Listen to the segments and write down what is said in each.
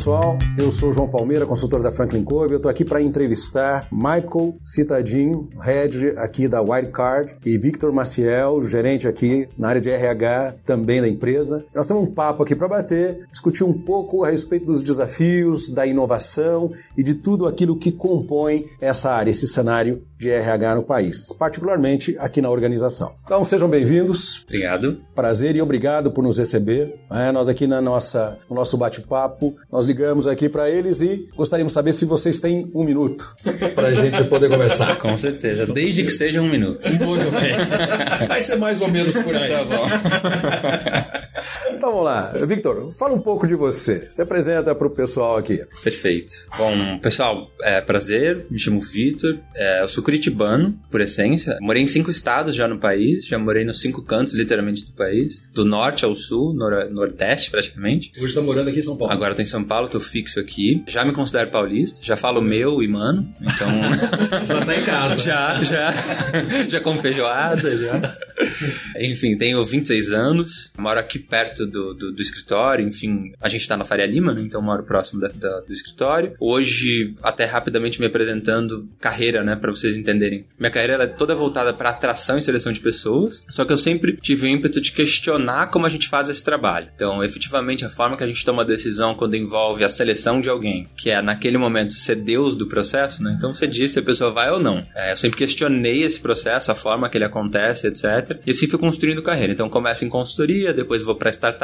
Pessoal, eu sou João Palmeira, consultor da Franklin Covey. Eu estou aqui para entrevistar Michael Citadinho, head aqui da Wildcard, e Victor Maciel, gerente aqui na área de RH também da empresa. Nós temos um papo aqui para bater, discutir um pouco a respeito dos desafios, da inovação e de tudo aquilo que compõe essa área, esse cenário de RH no país, particularmente aqui na organização. Então sejam bem-vindos. Obrigado. Prazer e obrigado por nos receber. É, nós aqui na nossa, no nosso bate-papo nós ligamos aqui para eles e gostaríamos de saber se vocês têm um minuto para a gente poder conversar. Com certeza, desde que seja um minuto. Muito bem. Vai ser mais ou menos por aí. Tá bom. Então vamos lá. Victor, fala um pouco de você. Se apresenta para o pessoal aqui. Perfeito. Bom, pessoal, é prazer. Me chamo Victor. É, eu sou curitibano, por essência. Morei em cinco estados já no país. Já morei nos cinco cantos, literalmente, do país. Do norte ao sul, nor nordeste, praticamente. Hoje está morando aqui em São Paulo. Agora estou em São Paulo, estou fixo aqui. Já me considero paulista. Já falo meu e mano. Então... já tá em casa. já, já. Já como feijoada, já. Enfim, tenho 26 anos. Moro aqui perto do, do, do, escritório, enfim, a gente tá na Faria Lima, né? Então moro próximo da, da, do escritório. Hoje, até rapidamente me apresentando carreira, né? Pra vocês entenderem. Minha carreira é toda voltada para atração e seleção de pessoas, só que eu sempre tive o ímpeto de questionar como a gente faz esse trabalho. Então, efetivamente, a forma que a gente toma decisão quando envolve a seleção de alguém, que é naquele momento ser Deus do processo, né? Então você diz se a pessoa vai ou não. É, eu sempre questionei esse processo, a forma que ele acontece, etc. E assim fui construindo carreira. Então começo em consultoria, depois vou para startup,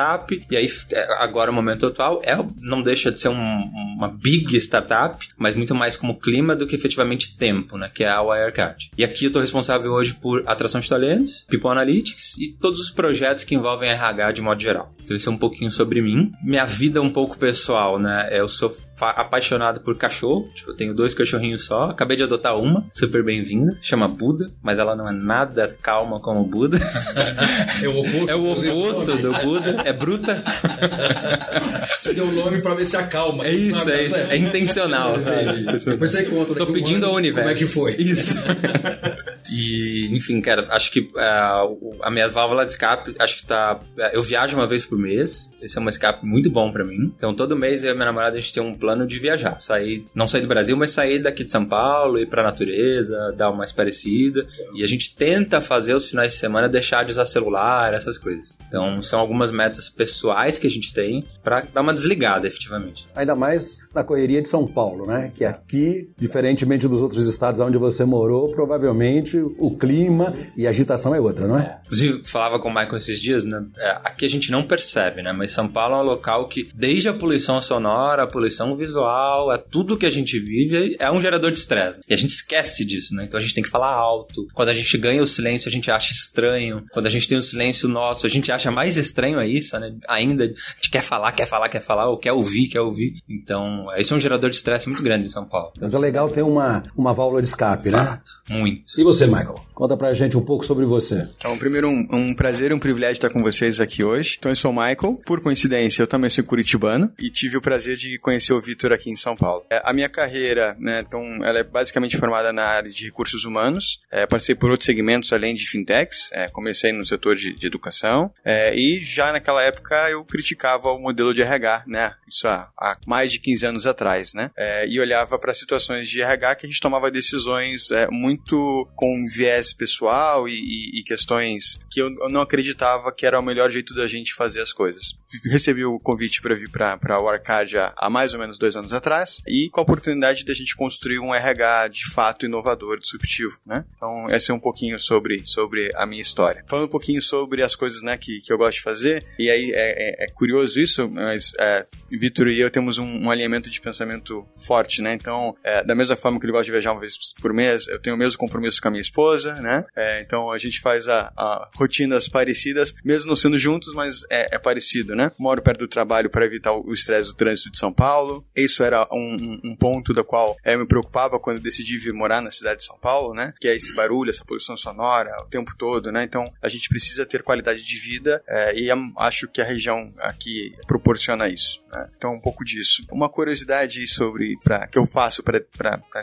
e aí é, agora o momento atual é não deixa de ser um, uma big startup, mas muito mais como clima do que efetivamente tempo, né? Que é a Wirecard. E aqui eu tô responsável hoje por atração de talentos, People Analytics e todos os projetos que envolvem RH de modo geral. Então isso é um pouquinho sobre mim. Minha vida um pouco pessoal, né? Eu sou apaixonado por cachorro. Tipo, eu tenho dois cachorrinhos só. Acabei de adotar uma, super bem-vinda. Chama Buda, mas ela não é nada calma como o Buda. É o oposto, é o oposto do Buda. É bruta. Você deu o nome pra ver se acalma. É isso, sabe? é isso. É intencional, sabe? Depois você conta. Tô pedindo ao universo. Como é que foi? Isso. E, enfim, cara, acho que uh, a minha válvula de escape, acho que tá. Eu viajo uma vez por mês. Esse é um escape muito bom para mim. Então, todo mês eu e minha namorada a gente tem um plano de viajar. Sair, não sair do Brasil, mas sair daqui de São Paulo, ir pra natureza, dar uma mais parecida. E a gente tenta fazer os finais de semana deixar de usar celular, essas coisas. Então, são algumas metas pessoais que a gente tem para dar uma desligada, efetivamente. Ainda mais na correria de São Paulo, né? Que aqui, diferentemente dos outros estados onde você morou, provavelmente o clima e a agitação é outra, não é? é. Inclusive, falava com o Michael esses dias, né? É, aqui a gente não percebe, né? Mas São Paulo é um local que, desde a poluição sonora, a poluição visual, é tudo que a gente vive, é um gerador de estresse. E a gente esquece disso, né? Então a gente tem que falar alto. Quando a gente ganha o silêncio, a gente acha estranho. Quando a gente tem o silêncio nosso, a gente acha mais estranho é isso, né? Ainda a gente quer falar, quer falar, quer falar, ou quer ouvir, quer ouvir. Então, isso é um gerador de estresse muito grande em São Paulo. Mas é legal ter uma, uma válvula de escape, Fato, né? Fato, muito. E você, Michael? Conta pra gente um pouco sobre você. Então, primeiro, um, um prazer e um privilégio estar com vocês aqui hoje. Então, eu sou o Michael. Por coincidência, eu também sou curitibano e tive o prazer de conhecer o Vitor aqui em São Paulo. É, a minha carreira, né, então, ela é basicamente formada na área de recursos humanos. É, passei por outros segmentos além de fintechs. É, comecei no setor de, de educação é, e já naquela época eu criticava o modelo de RH, né? Isso há, há mais de 15 anos atrás, né? É, e olhava para situações de RH que a gente tomava decisões é, muito com viés pessoal e, e, e questões que eu, eu, não acreditava que era o melhor jeito da gente fazer as coisas. Recebi o convite para vir para a Warcard há, há mais ou menos dois anos atrás e com a oportunidade da gente construir um RH de fato inovador, disruptivo, né? Então, esse é um pouquinho sobre, sobre a minha história. Falando um pouquinho sobre as coisas né, que, que eu gosto de fazer, e aí é, é, é curioso isso, mas é, Vitor e eu temos um, um, alinhamento de pensamento forte, né? Então, é, da mesma forma que ele gosta de viajar uma vez por mês, eu tenho o mesmo compromisso com a minha esposa, né? É, então, a gente faz a, a, rotinas parecidas, mesmo não sendo juntos, mas é, é parecido, né? Moro perto do trabalho para evitar o estresse do trânsito de São Paulo. Isso era um, um ponto da qual eu me preocupava quando decidi vir morar na cidade de São Paulo, né? Que é esse barulho, essa poluição sonora o tempo todo, né? Então, a gente precisa ter qualidade de vida é, e acho que a região aqui proporciona isso. Né? Então, um pouco disso. Uma curiosidade sobre pra, que eu faço para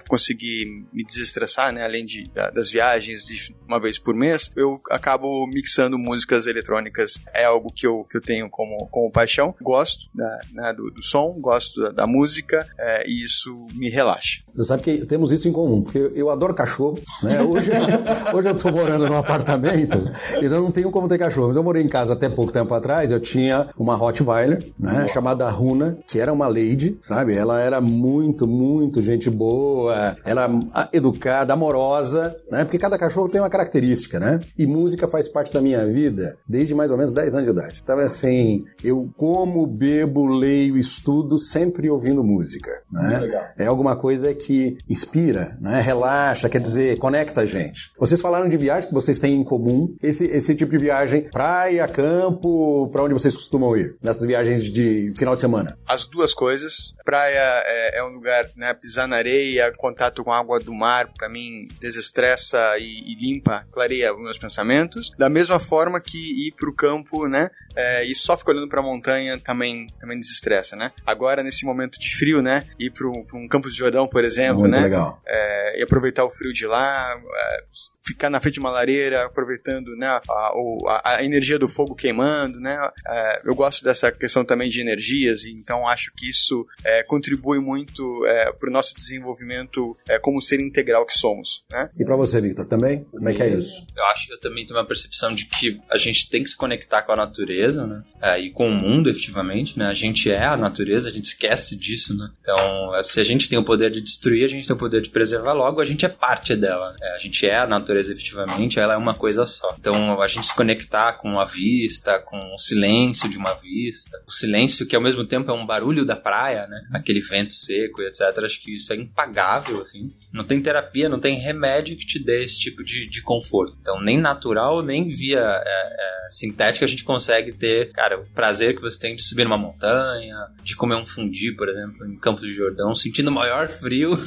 conseguir me desestressar, né? Além de, da, das viagens uma vez por mês, eu acabo mixando músicas eletrônicas. É algo que eu, que eu tenho como, como paixão. Gosto da, né, do, do, som, gosto da, da música é, e isso me relaxa. Você sabe que temos isso em comum, porque eu adoro cachorro, né? Hoje, hoje eu tô morando num apartamento, então não tenho como ter cachorro. Mas eu morei em casa até pouco tempo atrás, eu tinha uma Rottweiler, né? Chamada Runa, que era uma lady, sabe? Ela era muito, muito gente boa, ela educada, amorosa, né? Porque cada cachorro tem uma característica, né? E música faz parte da minha vida desde mais ou menos 10 anos de idade. Então, assim, eu como, bebo, leio, estudo, sempre ouvindo música, né? É alguma coisa que que inspira, né? relaxa, quer dizer, conecta a gente. Vocês falaram de viagens que vocês têm em comum, esse, esse tipo de viagem, praia, campo, para onde vocês costumam ir? Nessas viagens de final de semana? As duas coisas. Praia é, é um lugar, né? Pisar na areia, contato com a água do mar, para mim, desestressa e, e, limpa, clareia os meus pensamentos. Da mesma forma que ir pro campo, né? É, e só ficar olhando pra montanha também, também desestressa, né? Agora, nesse momento de frio, né? Ir para um campo de Jordão, por exemplo, exemplo, Muito né? legal. É, e aproveitar o frio de lá, é, ficar na frente de uma lareira, aproveitando né, a, a, a energia do fogo queimando, né? É, eu gosto dessa questão também de energias, e então acho que isso é, contribui muito é, para o nosso desenvolvimento é, como ser integral que somos, né? E para você, Victor, também? Como é que é isso? Eu acho que eu também tenho uma percepção de que a gente tem que se conectar com a natureza, né? É, e com o mundo, efetivamente, né? A gente é a natureza, a gente esquece disso, né? Então, se a gente tem o poder de destruir, a gente tem o poder de preservar, logo a gente é parte dela. É, a gente é a natureza efetivamente, ela é uma coisa só. Então a gente se conectar com a vista, com o silêncio de uma vista, o silêncio que ao mesmo tempo é um barulho da praia, né? Aquele vento seco e etc. Acho que isso é impagável, assim. Não tem terapia, não tem remédio que te dê esse tipo de, de conforto. Então nem natural, nem via é, é, sintética a gente consegue ter, cara, o prazer que você tem de subir numa montanha, de comer um fundi, por exemplo, em Campos de Jordão, sentindo o maior frio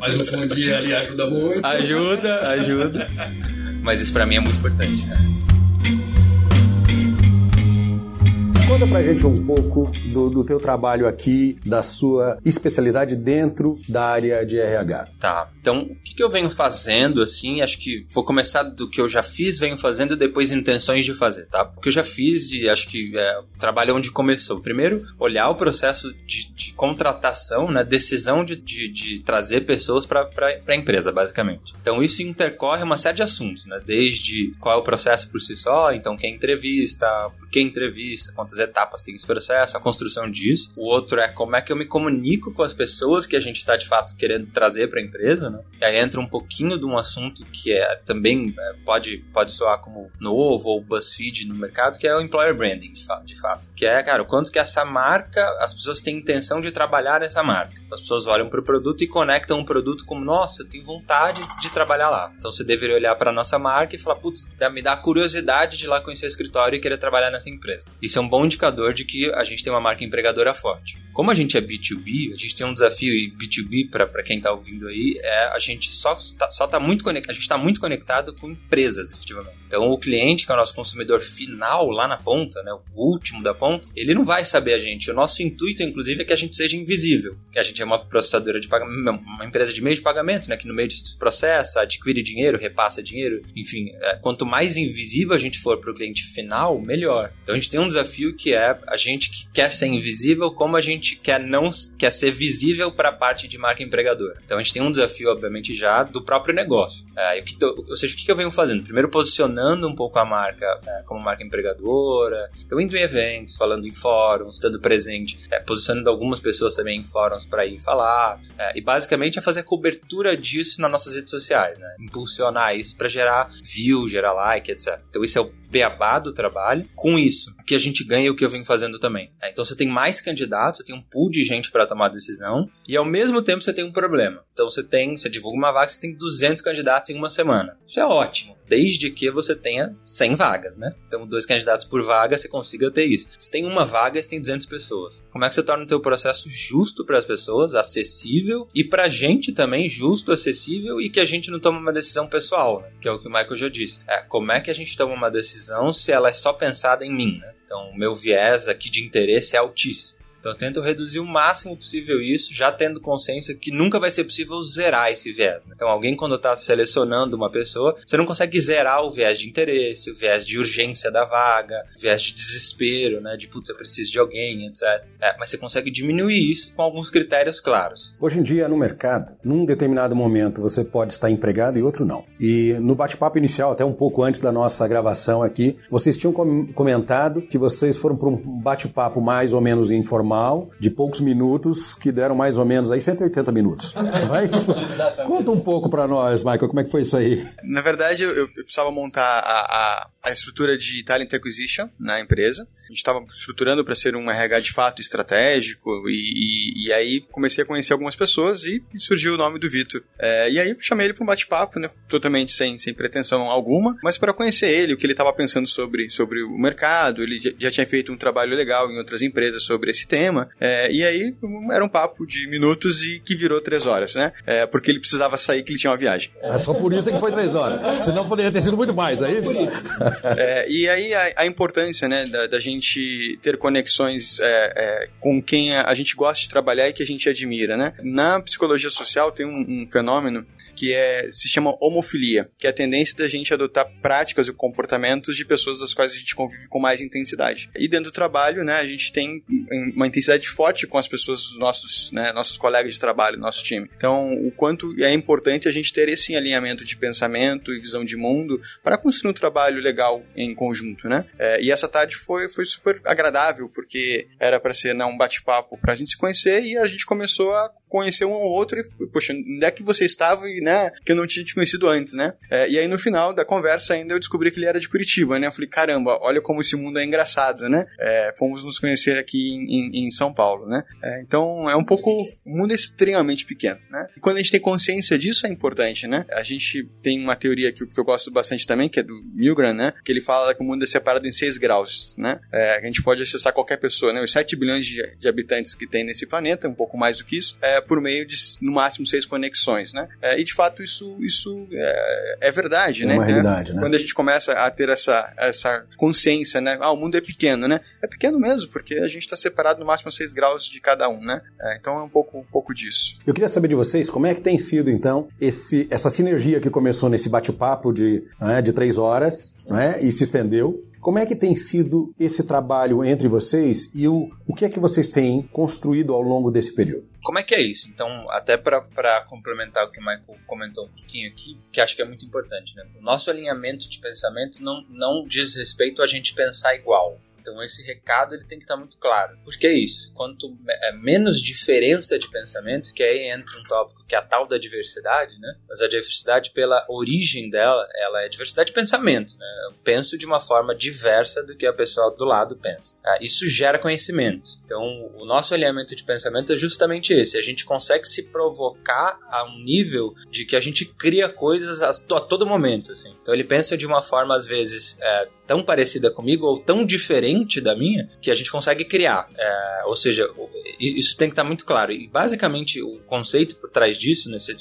Mas o fundi ali ajuda muito. Ajuda, ajuda. Mas isso para mim é muito importante. Né? Conta pra gente um pouco do, do teu trabalho aqui, da sua especialidade dentro da área de RH. Tá. Então, o que, que eu venho fazendo, assim, acho que vou começar do que eu já fiz, venho fazendo, e depois intenções de fazer, tá? O que eu já fiz e acho que é, o trabalho é onde começou. Primeiro, olhar o processo de, de contratação, né? Decisão de, de, de trazer pessoas para a empresa, basicamente. Então, isso intercorre uma série de assuntos, né? Desde qual é o processo por si só, então quem entrevista, por que entrevista, quantas quantas etapas tem esse processo, a construção disso. O outro é como é que eu me comunico com as pessoas que a gente está de fato querendo trazer para a empresa, né? E aí entra um pouquinho de um assunto que é também é, pode, pode soar como novo ou BuzzFeed no mercado, que é o employer branding, de fato, de fato. Que é, cara, o quanto que essa marca, as pessoas têm intenção de trabalhar nessa marca. As pessoas olham para o produto e conectam o produto como, nossa, eu tenho vontade de trabalhar lá. Então você deveria olhar para nossa marca e falar, putz, me dá curiosidade de ir lá conhecer o escritório e querer trabalhar nessa empresa. Isso é um bom indicador de que a gente tem uma marca empregadora forte. Como a gente é B2B, a gente tem um desafio e B2B para quem está ouvindo aí, é a gente só está só tá muito conectado, a gente está muito conectado com empresas, efetivamente. Então o cliente, que é o nosso consumidor final lá na ponta, né, o último da ponta, ele não vai saber a gente. O nosso intuito, inclusive, é que a gente seja invisível. Que a gente é uma processadora de pagamento, uma empresa de meio de pagamento, né, que no meio do processo adquire dinheiro, repassa dinheiro, enfim, é, quanto mais invisível a gente for para o cliente final, melhor. Então a gente tem um desafio que é a gente que quer ser invisível, como a gente quer não quer ser visível para a parte de marca empregadora. Então a gente tem um desafio, obviamente, já do próprio negócio. É, ou seja, o que eu venho fazendo? Primeiro posicionando um pouco a marca é, como marca empregadora, eu indo em eventos, falando em fóruns, estando presente, é, posicionando algumas pessoas também em fóruns para falar, é, e basicamente é fazer cobertura disso nas nossas redes sociais, né? Impulsionar isso para gerar view, gerar like, etc. Então isso é o beabá do trabalho. Com isso, o que a gente ganha e o que eu venho fazendo também. É, então você tem mais candidatos, você tem um pool de gente para tomar decisão e ao mesmo tempo você tem um problema. Então você tem, você divulga uma vaga, você tem 200 candidatos em uma semana. Isso é ótimo desde que você tenha 100 vagas, né? Então, dois candidatos por vaga, você consiga ter isso. Se tem uma vaga, você tem 200 pessoas. Como é que você torna o teu processo justo para as pessoas, acessível e para a gente também justo, acessível e que a gente não toma uma decisão pessoal, né? que é o que o Michael já disse. É, como é que a gente toma uma decisão se ela é só pensada em mim, né? Então, o meu viés aqui de interesse é altíssimo. Então eu tento reduzir o máximo possível isso, já tendo consciência que nunca vai ser possível zerar esse viés. Né? Então alguém quando está selecionando uma pessoa, você não consegue zerar o viés de interesse, o viés de urgência da vaga, o viés de desespero, né? De putz, eu preciso de alguém, etc. É, mas você consegue diminuir isso com alguns critérios claros. Hoje em dia no mercado, num determinado momento você pode estar empregado e outro não. E no bate-papo inicial, até um pouco antes da nossa gravação aqui, vocês tinham comentado que vocês foram para um bate-papo mais ou menos informal normal, de poucos minutos, que deram mais ou menos aí 180 minutos. Mas, conta um pouco para nós, Michael, como é que foi isso aí? Na verdade, eu, eu precisava montar a, a, a, estrutura de Talent Acquisition na empresa. A gente estava estruturando para ser um RH de fato estratégico e, e, e, aí comecei a conhecer algumas pessoas e, surgiu o nome do Vitor. É, e aí eu chamei ele para um bate-papo, né, totalmente sem, sem pretensão alguma, mas para conhecer ele, o que ele estava pensando sobre, sobre o mercado. Ele já, já tinha feito um trabalho legal em outras empresas sobre esse tema. É, e aí era um papo de minutos e que virou três horas, né? É, porque ele precisava sair que ele tinha uma viagem. É só por isso que foi três horas. Senão poderia ter sido muito mais, é isso? É, e aí a, a, importância, né, da, da gente ter conexões é, é, com quem a, gente gosta de trabalhar e que a gente admira, né? Na psicologia social tem um, um fenômeno que é, se chama homofilia, que é a tendência da gente adotar práticas e comportamentos de pessoas das quais a gente convive com mais intensidade. E dentro do trabalho, né, a gente tem uma intensidade forte com as pessoas, nossos, né, nossos colegas de trabalho, nosso time. Então, o quanto é importante a gente ter esse alinhamento de pensamento e visão de mundo para construir um trabalho legal em conjunto, né? É, e essa tarde foi, foi super agradável, porque era para ser né, um bate-papo para a gente se conhecer e a gente começou a conhecer um ao outro e, poxa, onde é que você estava e, né, que eu não tinha te conhecido antes, né? É, e aí, no final da conversa ainda, eu descobri que ele era de Curitiba, né? Eu falei, caramba, olha como esse mundo é engraçado, né? É, fomos nos conhecer aqui em, em em São Paulo, né? É, então é um pouco o mundo é extremamente pequeno, né? E quando a gente tem consciência disso é importante, né? A gente tem uma teoria que, que eu gosto bastante também, que é do Milgram, né? Que ele fala que o mundo é separado em seis graus, né? É, a gente pode acessar qualquer pessoa, né? Os 7 bilhões de, de, habitantes que tem nesse planeta, um pouco mais do que isso, é por meio de no máximo seis conexões, né? É, e de fato isso isso é, é verdade, é né? Uma realidade, né? Quando a gente começa a ter essa essa consciência, né? Ah, o mundo é pequeno, né? É pequeno mesmo, porque a gente está separado no máximo 6 graus de cada um, né? É, então é um pouco, um pouco disso. Eu queria saber de vocês como é que tem sido, então, esse, essa sinergia que começou nesse bate-papo de, né, de três horas né, e se estendeu. Como é que tem sido esse trabalho entre vocês e o, o que é que vocês têm construído ao longo desse período? Como é que é isso? Então, até para complementar o que o Michael comentou um pouquinho aqui, que acho que é muito importante, né? O nosso alinhamento de pensamento não, não diz respeito a gente pensar igual. Então esse recado ele tem que estar muito claro. Por que isso? Quanto é, menos diferença de pensamento, que aí entra um tópico que é a tal da diversidade, né? Mas a diversidade pela origem dela, ela é diversidade de pensamento, né? Eu penso de uma forma diversa do que a pessoa do lado pensa. Ah, isso gera conhecimento. Então o nosso alinhamento de pensamento é justamente esse. A gente consegue se provocar a um nível de que a gente cria coisas a, a todo momento, assim. Então ele pensa de uma forma às vezes é, tão parecida comigo ou tão diferente da minha que a gente consegue criar. É, ou seja, isso tem que estar muito claro. E basicamente o conceito por trás disso, nesse,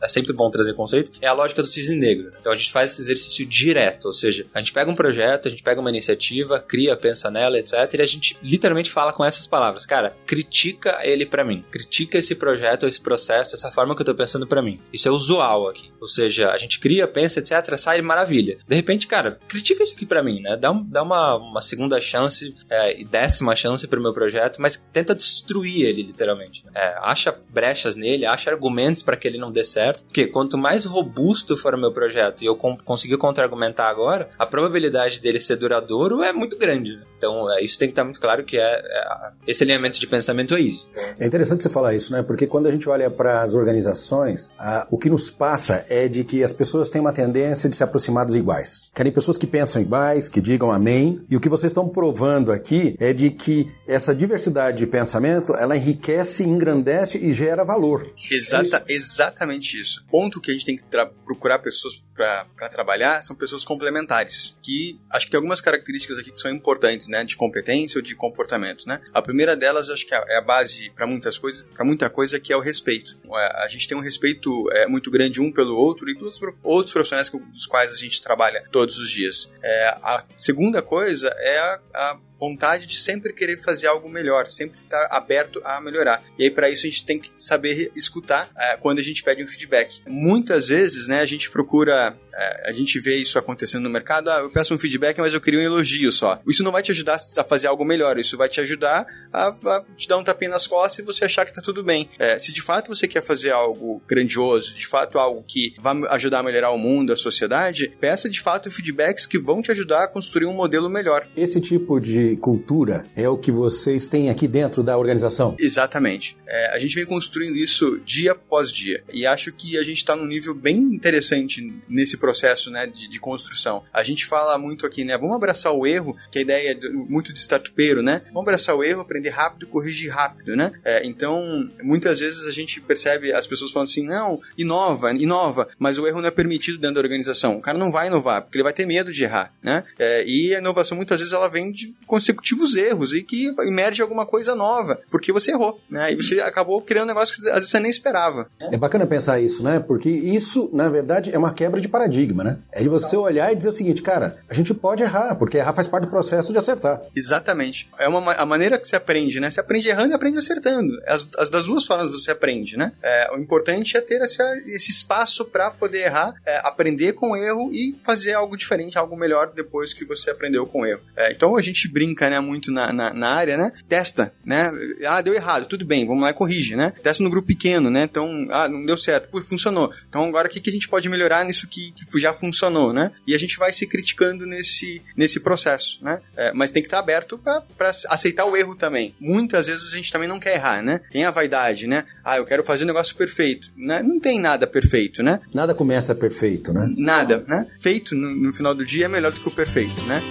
é sempre bom trazer conceito, é a lógica do cisne negro. Então a gente faz esse exercício direto, ou seja, a gente pega um projeto, a gente pega uma iniciativa, cria, pensa nela, etc. E a gente literalmente fala com essas palavras. Cara, critica ele para mim. Critica esse projeto, esse processo, essa forma que eu tô pensando para mim. Isso é usual aqui. Ou seja, a gente cria, pensa, etc. Sai maravilha. De repente, cara, critica isso aqui para mim, né? Dá, um, dá uma, uma segunda chance é, e décima chance pro meu projeto, mas tenta destruir ele, literalmente. É, acha brechas nele, acha argumentos para que ele não dê certo certo? Porque quanto mais robusto for o meu projeto e eu conseguir contra-argumentar agora, a probabilidade dele ser duradouro é muito grande. Né? Então, é, isso tem que estar muito claro que é, é, esse alinhamento de pensamento é isso. É interessante você falar isso, né? Porque quando a gente olha para as organizações, a, o que nos passa é de que as pessoas têm uma tendência de se aproximar dos iguais. Querem pessoas que pensam iguais, que digam amém. E o que vocês estão provando aqui é de que essa diversidade de pensamento, ela enriquece, engrandece e gera valor. Exata, é isso? Exatamente isso. O ponto que a gente tem que procurar pessoas para trabalhar são pessoas complementares, que acho que tem algumas características aqui que são importantes, né, de competência ou de comportamento, né? A primeira delas, acho que é, é a base para muitas coisas, para muita coisa que é o respeito. É, a gente tem um respeito é, muito grande um pelo outro e pelos outros profissionais com os quais a gente trabalha todos os dias. É, a segunda coisa é a, a vontade de sempre querer fazer algo melhor, sempre estar aberto a melhorar. E aí, para isso, a gente tem que saber escutar é, quando a gente pede um feedback. Muitas vezes, né, a gente procura, é, a gente vê isso acontecendo no mercado, ah, eu peço um feedback, mas eu queria um elogio só. Isso não vai te ajudar a fazer algo melhor, isso vai te ajudar a, a te dar um tapinha nas costas e você achar que tá tudo bem. É, se de fato você quer fazer algo grandioso, de fato algo que vai ajudar a melhorar o mundo, a sociedade, peça de fato feedbacks que vão te ajudar a construir um modelo melhor. Esse tipo de cultura é o que vocês têm aqui dentro da organização? Exatamente. É, a gente vem construindo isso dia após dia e acho que a gente está num nível bem interessante nesse processo né, de, de, construção. A gente fala muito aqui, né? Vamos abraçar o erro, que a ideia é muito de startupeiro, né? Vamos abraçar o erro, aprender rápido, corrigir rápido, né? É, então, muitas vezes a gente percebe as pessoas falando assim, não, inova, inova, mas o erro não é permitido dentro da organização. O cara não vai inovar, porque ele vai ter medo de errar, né? É, e a inovação muitas vezes ela vem de consecutivos erros e que emerge alguma coisa nova, porque você errou, né? E você acabou criando um negócio que às vezes você nem esperava. É bacana pensar isso, né? Porque isso, na verdade, é uma quebra de paradigma, né? É de você olhar e dizer o seguinte, cara, a gente pode errar, porque errar faz parte do processo de acertar. Exatamente. É uma, a maneira que você aprende, né? Você aprende errando e aprende acertando. As, as das duas formas você aprende, né? É, o importante é ter esse, esse espaço para poder errar, é, aprender com o erro e fazer algo diferente, algo melhor depois que você aprendeu com o erro. É, então a gente brinca, né? muito na, na, na, área, né? Testa, né? Ah, deu errado, tudo bem, vamos lá e corrige, né? Testa no grupo pequeno, né? Então, ah, não deu certo, Pô, funcionou. Então agora o que, que a gente pode melhorar nisso que, que já funcionou, né? E a gente vai se criticando nesse, nesse processo, né? É, mas tem que estar aberto para aceitar o erro também. Muitas vezes a gente também não quer errar, né? Tem a vaidade, né? Ah, eu quero fazer um negócio perfeito. Né? Não tem nada perfeito, né? Nada começa perfeito, né? Nada, né? Feito no, no final do dia é melhor do que o perfeito, né?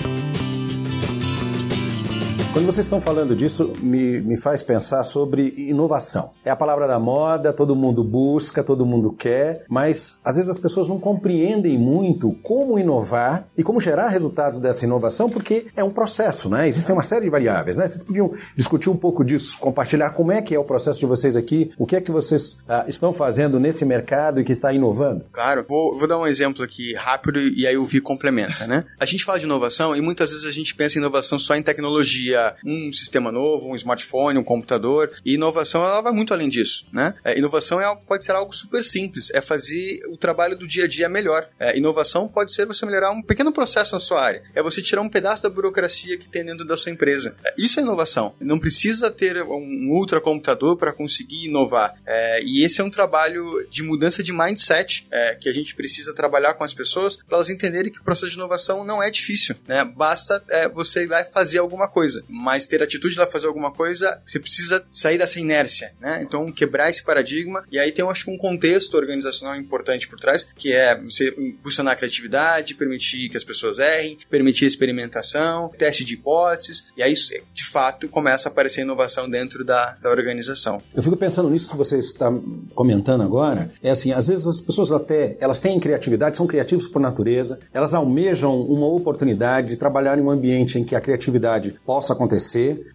Quando vocês estão falando disso, me, me faz pensar sobre inovação. É a palavra da moda, todo mundo busca, todo mundo quer, mas às vezes as pessoas não compreendem muito como inovar e como gerar resultados dessa inovação, porque é um processo, né? Existem uma série de variáveis, né? Vocês podiam discutir um pouco disso, compartilhar como é que é o processo de vocês aqui, o que é que vocês ah, estão fazendo nesse mercado e que está inovando? Claro, vou, vou dar um exemplo aqui rápido e aí o Vi complementa, né? A gente fala de inovação e muitas vezes a gente pensa em inovação só em tecnologia um sistema novo, um smartphone, um computador. E inovação ela vai muito além disso, né? É, inovação é, pode ser algo super simples, é fazer o trabalho do dia a dia melhor. É, inovação pode ser você melhorar um pequeno processo na sua área, é você tirar um pedaço da burocracia que tem dentro da sua empresa. É, isso é inovação. Não precisa ter um ultracomputador para conseguir inovar. É, e esse é um trabalho de mudança de mindset é, que a gente precisa trabalhar com as pessoas para elas entenderem que o processo de inovação não é difícil, né? Basta é, você ir lá e fazer alguma coisa. Mas ter atitude de fazer alguma coisa, você precisa sair dessa inércia, né? Então, quebrar esse paradigma. E aí tem, eu acho, um contexto organizacional importante por trás, que é você impulsionar a criatividade, permitir que as pessoas errem, permitir experimentação, teste de hipóteses. E aí, de fato, começa a aparecer inovação dentro da, da organização. Eu fico pensando nisso que você está comentando agora. É assim, às vezes as pessoas até, elas têm criatividade, são criativos por natureza, elas almejam uma oportunidade de trabalhar em um ambiente em que a criatividade possa acontecer,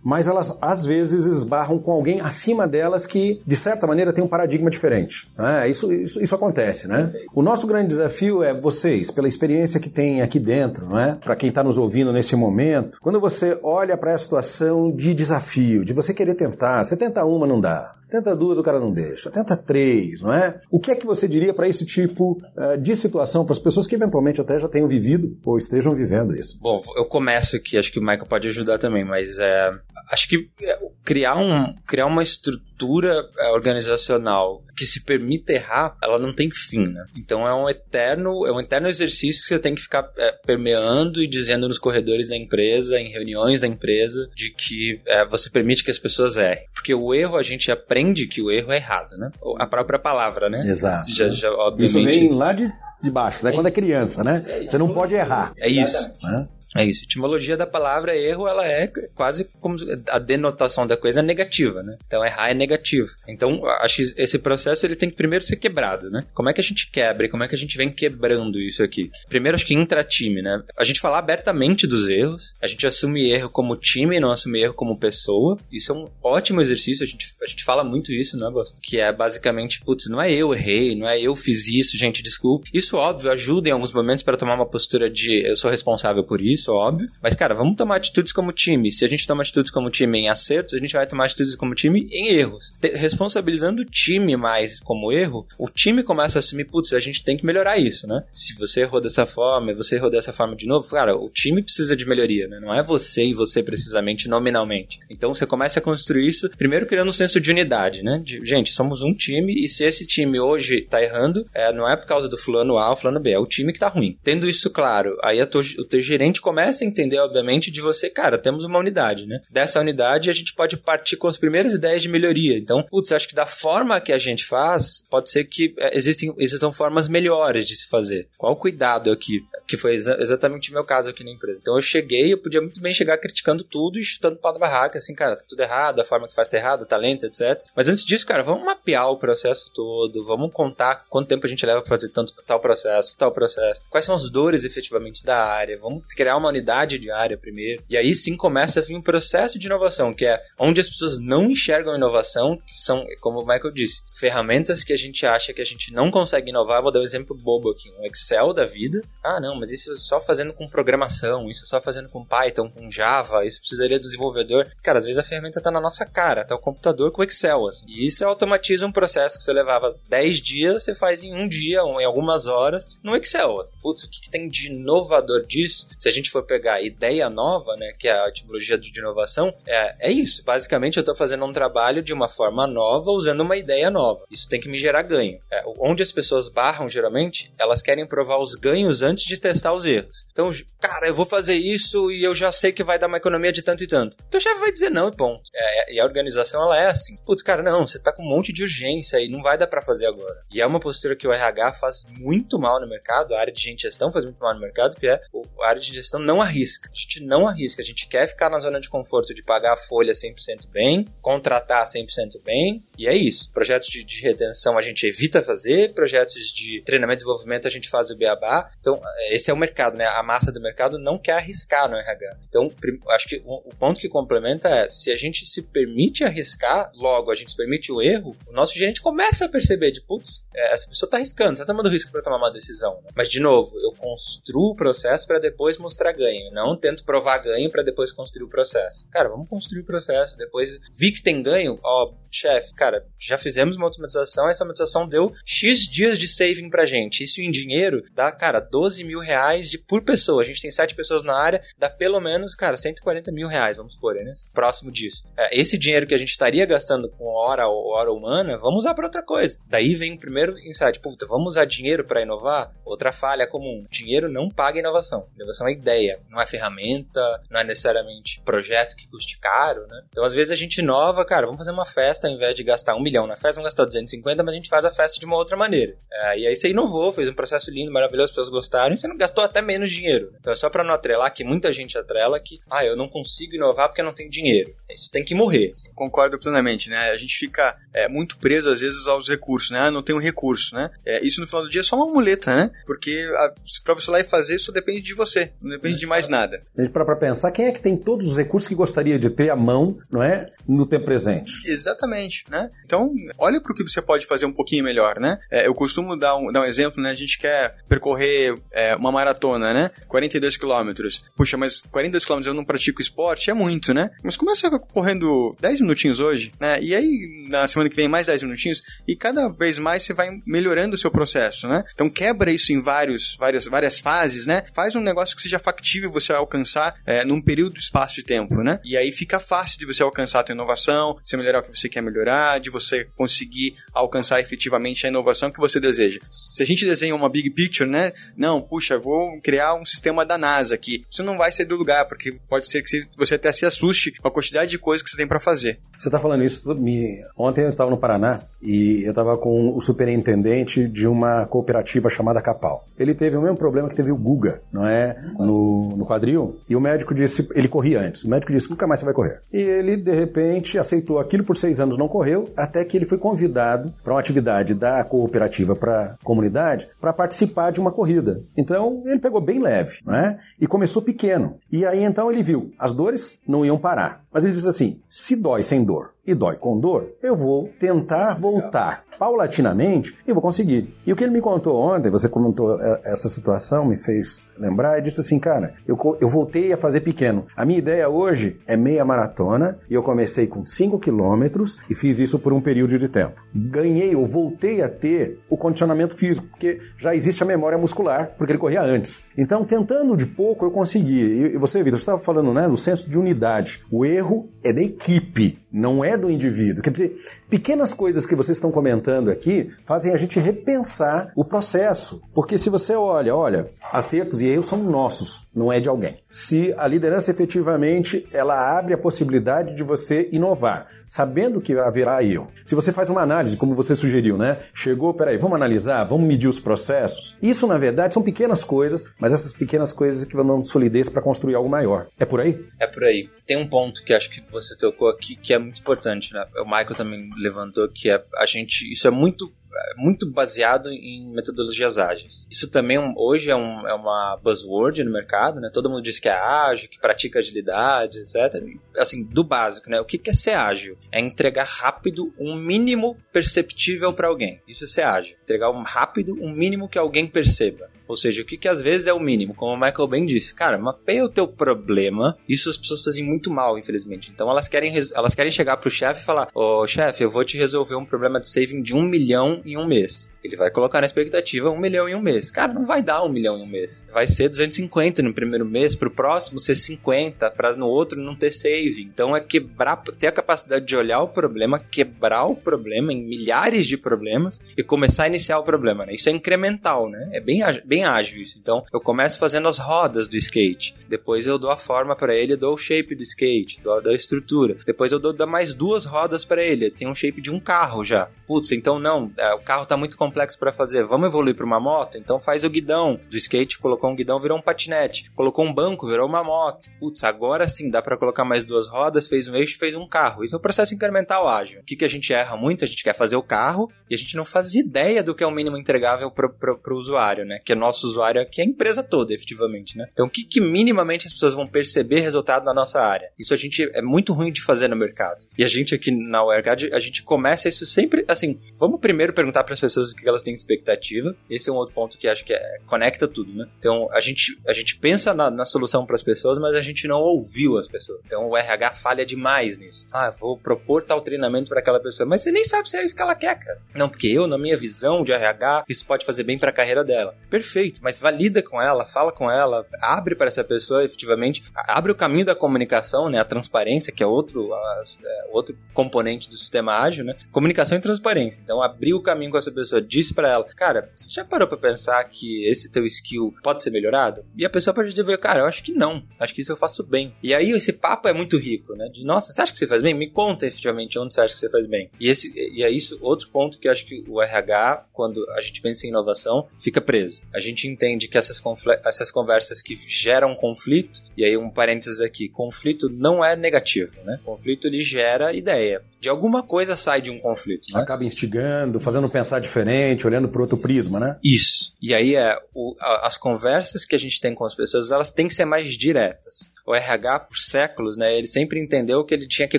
mas elas às vezes esbarram com alguém acima delas que, de certa maneira, tem um paradigma diferente. Né? Isso, isso, isso acontece, né? O nosso grande desafio é vocês, pela experiência que tem aqui dentro, não é? Para quem está nos ouvindo nesse momento, quando você olha para a situação de desafio, de você querer tentar, você tenta uma, não dá. Tenta duas, o cara não deixa. Tenta três, não é? O que é que você diria para esse tipo uh, de situação, para as pessoas que eventualmente até já tenham vivido ou estejam vivendo isso? Bom, eu começo aqui, acho que o Michael pode ajudar também, mas é, acho que é, criar, um, criar uma estrutura é, organizacional que se permita errar, ela não tem fim, né? Então é um eterno, é um eterno exercício que você tem que ficar é, permeando e dizendo nos corredores da empresa, em reuniões da empresa, de que é, você permite que as pessoas errem. Porque o erro, a gente aprende que o erro é errado, né? A própria palavra, né? Exato. Já, já, obviamente... Isso vem lá de, de baixo, né? Quando é criança, né? Você não pode errar. É isso. Né? É isso. Etimologia da palavra erro, ela é quase como a denotação da coisa é negativa, né? Então errar é negativo. Então acho que esse processo ele tem que primeiro ser quebrado, né? Como é que a gente quebra e como é que a gente vem quebrando isso aqui? Primeiro acho que intra-time, né? A gente falar abertamente dos erros, a gente assume erro como time, não assume erro como pessoa. Isso é um ótimo exercício, a gente, a gente fala muito isso, né, Boss? Que é basicamente, putz, não é eu errei, não é eu fiz isso, gente, desculpe. Isso, óbvio, ajuda em alguns momentos para tomar uma postura de eu sou responsável por isso isso, óbvio. Mas, cara, vamos tomar atitudes como time. Se a gente toma atitudes como time em acertos, a gente vai tomar atitudes como time em erros. Te responsabilizando o time mais como erro, o time começa a assumir, putz, a gente tem que melhorar isso, né? Se você errou dessa forma, você errou dessa forma de novo, cara, o time precisa de melhoria, né? Não é você e você precisamente nominalmente. Então você começa a construir isso, primeiro criando um senso de unidade, né? De, gente, somos um time e se esse time hoje tá errando, é, não é por causa do fulano A ou fulano B, é o time que tá ruim. Tendo isso claro, aí o teu gerente começa a entender, obviamente, de você, cara, temos uma unidade, né? Dessa unidade a gente pode partir com as primeiras ideias de melhoria. Então, putz, acho que da forma que a gente faz, pode ser que é, existem, existam formas melhores de se fazer. Qual o cuidado aqui? Que foi exa exatamente o meu caso aqui na empresa. Então eu cheguei, eu podia muito bem chegar criticando tudo e chutando pau da barraca, assim, cara, tá tudo errado, a forma que faz tá errada, talento, etc. Mas antes disso, cara, vamos mapear o processo todo, vamos contar quanto tempo a gente leva pra fazer tanto tal processo, tal processo, quais são as dores efetivamente da área, vamos criar uma unidade diária primeiro. E aí sim começa a vir um processo de inovação, que é onde as pessoas não enxergam inovação, que são, como o Michael disse, ferramentas que a gente acha que a gente não consegue inovar. Vou dar um exemplo bobo aqui: um Excel da vida. Ah, não, mas isso é só fazendo com programação, isso é só fazendo com Python, com Java, isso precisaria do desenvolvedor. Cara, às vezes a ferramenta tá na nossa cara, tá o computador com o Excel, assim. E isso automatiza um processo que você levava 10 dias, você faz em um dia ou em algumas horas no Excel. Putz, o que, que tem de inovador disso? Se a gente for pegar ideia nova, né, que é a etimologia de inovação, é, é isso. Basicamente, eu estou fazendo um trabalho de uma forma nova, usando uma ideia nova. Isso tem que me gerar ganho. É, onde as pessoas barram, geralmente, elas querem provar os ganhos antes de testar os erros. Então, cara, eu vou fazer isso e eu já sei que vai dar uma economia de tanto e tanto. Então o chefe vai dizer não e ponto. É, e a organização, ela é assim. Putz, cara, não, você tá com um monte de urgência e não vai dar para fazer agora. E é uma postura que o RH faz muito mal no mercado, a área de gente gestão faz muito mal no mercado, que é a área de gestão não arrisca. A gente não arrisca, a gente quer ficar na zona de conforto de pagar a folha 100% bem, contratar 100% bem, e é isso. Projetos de, de retenção a gente evita fazer, projetos de treinamento e desenvolvimento a gente faz o beabá. Então, esse é o mercado, né? A massa do mercado não quer arriscar no RH. Então, acho que o, ponto que complementa é, se a gente se permite arriscar, logo a gente se permite o erro, o nosso gerente começa a perceber de, putz, é, essa pessoa está arriscando, está tomando risco para tomar uma decisão. Né? Mas, de novo, eu construo o processo para depois mostrar ganho, não tento provar ganho para depois construir o processo. Cara, vamos construir o processo, depois vi que tem ganho, ó, chefe, cara, já fizemos uma automatização, essa automatização deu X dias de saving pra gente. Isso em dinheiro dá, cara, 12 mil reais de, por pessoa. A gente tem 7 pessoas na área, dá pelo menos, cara, 140 mil reais, vamos supor, né? Próximo disso. É, esse dinheiro que a gente estaria gastando com hora ou hora humana, vamos usar para outra coisa. Daí vem o primeiro insight, puta, vamos usar dinheiro para inovar? Outra falha comum, dinheiro não paga inovação. Inovação é ideia, não é ferramenta, não é necessariamente projeto que custe caro, né? Então, às vezes a gente inova, cara, vamos fazer uma festa, ao invés de gastar um milhão na festa, vamos gastar 250, mas a gente faz a festa de uma outra maneira. É, e aí você inovou, fez um processo lindo, maravilhoso, as pessoas gostaram, e você não gastou até menos dinheiro. Então é só para não atrelar, que muita gente atrela que, ah, eu não consigo inovar porque eu não tenho dinheiro. Isso tem que morrer. Assim. Concordo plenamente, né? A gente fica é, muito preso, às vezes, aos recursos, né? Ah, não tenho recurso, né? É, isso no final do dia é só uma muleta, né? Porque a, pra você lá e fazer, isso depende de você, não depende de mais nada. A gente para pra pensar, quem é que tem todos os recursos que gostaria de ter à mão, não é? No tempo presente. Exatamente, né? Então, olha para o que você pode fazer um pouquinho melhor, né? É, eu costumo dar um, dar um exemplo, né? A gente quer percorrer é, uma maratona, né? 42 quilômetros. Puxa, mas 42 quilômetros eu não pratico esporte? É muito, né? Mas começa correndo 10 minutinhos hoje, né? E aí, na semana que vem, mais 10 minutinhos. E cada vez mais você vai melhorando o seu processo, né? Então quebra isso em vários, várias, várias fases, né? Faz um negócio que seja factível você alcançar é, num período espaço de tempo, né? E aí fica fácil de você alcançar a tua inovação, você melhorar o que você quer melhorar, de você conseguir alcançar efetivamente a inovação que você deseja. Se a gente desenha uma big picture, né? Não, puxa, vou criar um sistema da NASA aqui. Isso não vai ser do lugar, porque pode ser que você até se assuste com a quantidade de coisas que você tem para fazer. Você está falando isso, me... ontem eu estava no Paraná e eu estava com o superintendente de uma cooperativa chamada Capal. Ele teve o mesmo problema que teve o Guga, não é? No, no quadril. E o médico disse, ele corria antes. O médico disse, nunca mais você vai correr. E ele, de repente, aceitou aquilo por seis anos, não correu, até que ele foi convidado para uma atividade da cooperativa para comunidade para participar de uma corrida. Então, ele pegou bem leve, não é? E começou pequeno. E aí, então, ele viu, as dores não iam parar. Mas ele disse assim: se dói sem dor e dói com dor, eu vou tentar voltar paulatinamente e vou conseguir. E o que ele me contou ontem, você comentou é, essa situação, me fez lembrar, e disse assim, cara, eu, eu voltei a fazer pequeno. A minha ideia hoje é meia maratona e eu comecei com 5 quilômetros e fiz isso por um período de tempo. Ganhei, eu voltei a ter o condicionamento físico, porque já existe a memória muscular, porque ele corria antes. Então, tentando de pouco, eu consegui. E você, Vitor, você estava falando né, do senso de unidade. O erro é da equipe, não é do indivíduo. Quer dizer, pequenas coisas que vocês estão comentando aqui fazem a gente repensar o processo. Porque se você olha, olha, acertos e erros são nossos, não é de alguém. Se a liderança efetivamente ela abre a possibilidade de você inovar, sabendo que haverá erro. Se você faz uma análise, como você sugeriu, né? Chegou, peraí, vamos analisar, vamos medir os processos. Isso, na verdade, são pequenas coisas, mas essas pequenas coisas que vão dando solidez para construir algo maior. É por aí? É por aí. Tem um ponto que acho que você tocou aqui que é muito importante, né? O Michael também levantou que é a gente, isso é muito é muito baseado em metodologias ágeis. Isso também hoje é, um, é, uma buzzword no mercado, né? Todo mundo diz que é ágil, que pratica agilidade, etc. Assim, do básico, né? O que é ser ágil? É entregar rápido um mínimo perceptível para alguém. Isso é ser ágil. Entregar um rápido um mínimo que alguém perceba. Ou seja, o que, que às vezes é o mínimo, como o Michael bem disse. Cara, mapeia o teu problema. Isso as pessoas fazem muito mal, infelizmente. Então elas querem, elas querem chegar pro chefe e falar: Ô oh, chefe, eu vou te resolver um problema de saving de um milhão em um mês. Ele vai colocar na expectativa um milhão em um mês. Cara, não vai dar um milhão em um mês. Vai ser 250 no primeiro mês, pro próximo ser 50, para no outro não ter saving. Então é quebrar, ter a capacidade de olhar o problema, quebrar o problema em milhares de problemas e começar a iniciar o problema, né? Isso é incremental, né? É bem, bem bem ágil isso. Então, eu começo fazendo as rodas do skate. Depois eu dou a forma para ele, dou o shape do skate, dou, a estrutura. Depois eu dou, mais duas rodas para ele. Tem um shape de um carro já. Putz, então não, é, o carro tá muito complexo para fazer. Vamos evoluir para uma moto? Então faz o guidão. Do skate colocou um guidão, virou um patinete. Colocou um banco, virou uma moto. Putz, agora sim dá para colocar mais duas rodas, fez um eixo, fez um carro. Isso é o processo incremental ágil. O que, que a gente erra muito? A gente quer fazer o carro e a gente não faz ideia do que é o mínimo entregável para o usuário, né? Que é nosso usuário aqui é a empresa toda, efetivamente, né? Então, o que, que minimamente as pessoas vão perceber resultado na nossa área? Isso a gente é muito ruim de fazer no mercado. E a gente aqui na Wirecard, a gente começa isso sempre assim. Vamos primeiro perguntar para as pessoas o que elas têm expectativa. Esse é um outro ponto que acho que é, conecta tudo, né? Então, a gente, a gente pensa na, na solução para as pessoas, mas a gente não ouviu as pessoas. Então, o RH falha demais nisso. Ah, vou propor tal treinamento para aquela pessoa, mas você nem sabe se é isso que ela quer, cara. Não, porque eu, na minha visão de RH, isso pode fazer bem para a carreira dela. Perfeito perfeito, mas valida com ela, fala com ela, abre para essa pessoa efetivamente, abre o caminho da comunicação, né? A transparência, que é outro, a, é, outro componente do sistema ágil, né? Comunicação e transparência. Então, abrir o caminho com essa pessoa, diz para ela, cara, você já parou para pensar que esse teu skill pode ser melhorado? E a pessoa pode dizer, cara, eu acho que não, acho que isso eu faço bem. E aí esse papo é muito rico, né? De, nossa, você acha que você faz bem? Me conta efetivamente onde você acha que você faz bem. E, esse, e é isso, outro ponto que eu acho que o RH, quando a gente pensa em inovação, fica preso. A gente entende que essas, essas conversas que geram conflito, e aí um parênteses aqui, conflito não é negativo, né? Conflito ele gera ideia. De alguma coisa sai de um conflito, né? Acaba instigando, fazendo pensar diferente, olhando por outro prisma, né? Isso. E aí é, o, a, as conversas que a gente tem com as pessoas, elas têm que ser mais diretas o RH por séculos, né, ele sempre entendeu que ele tinha que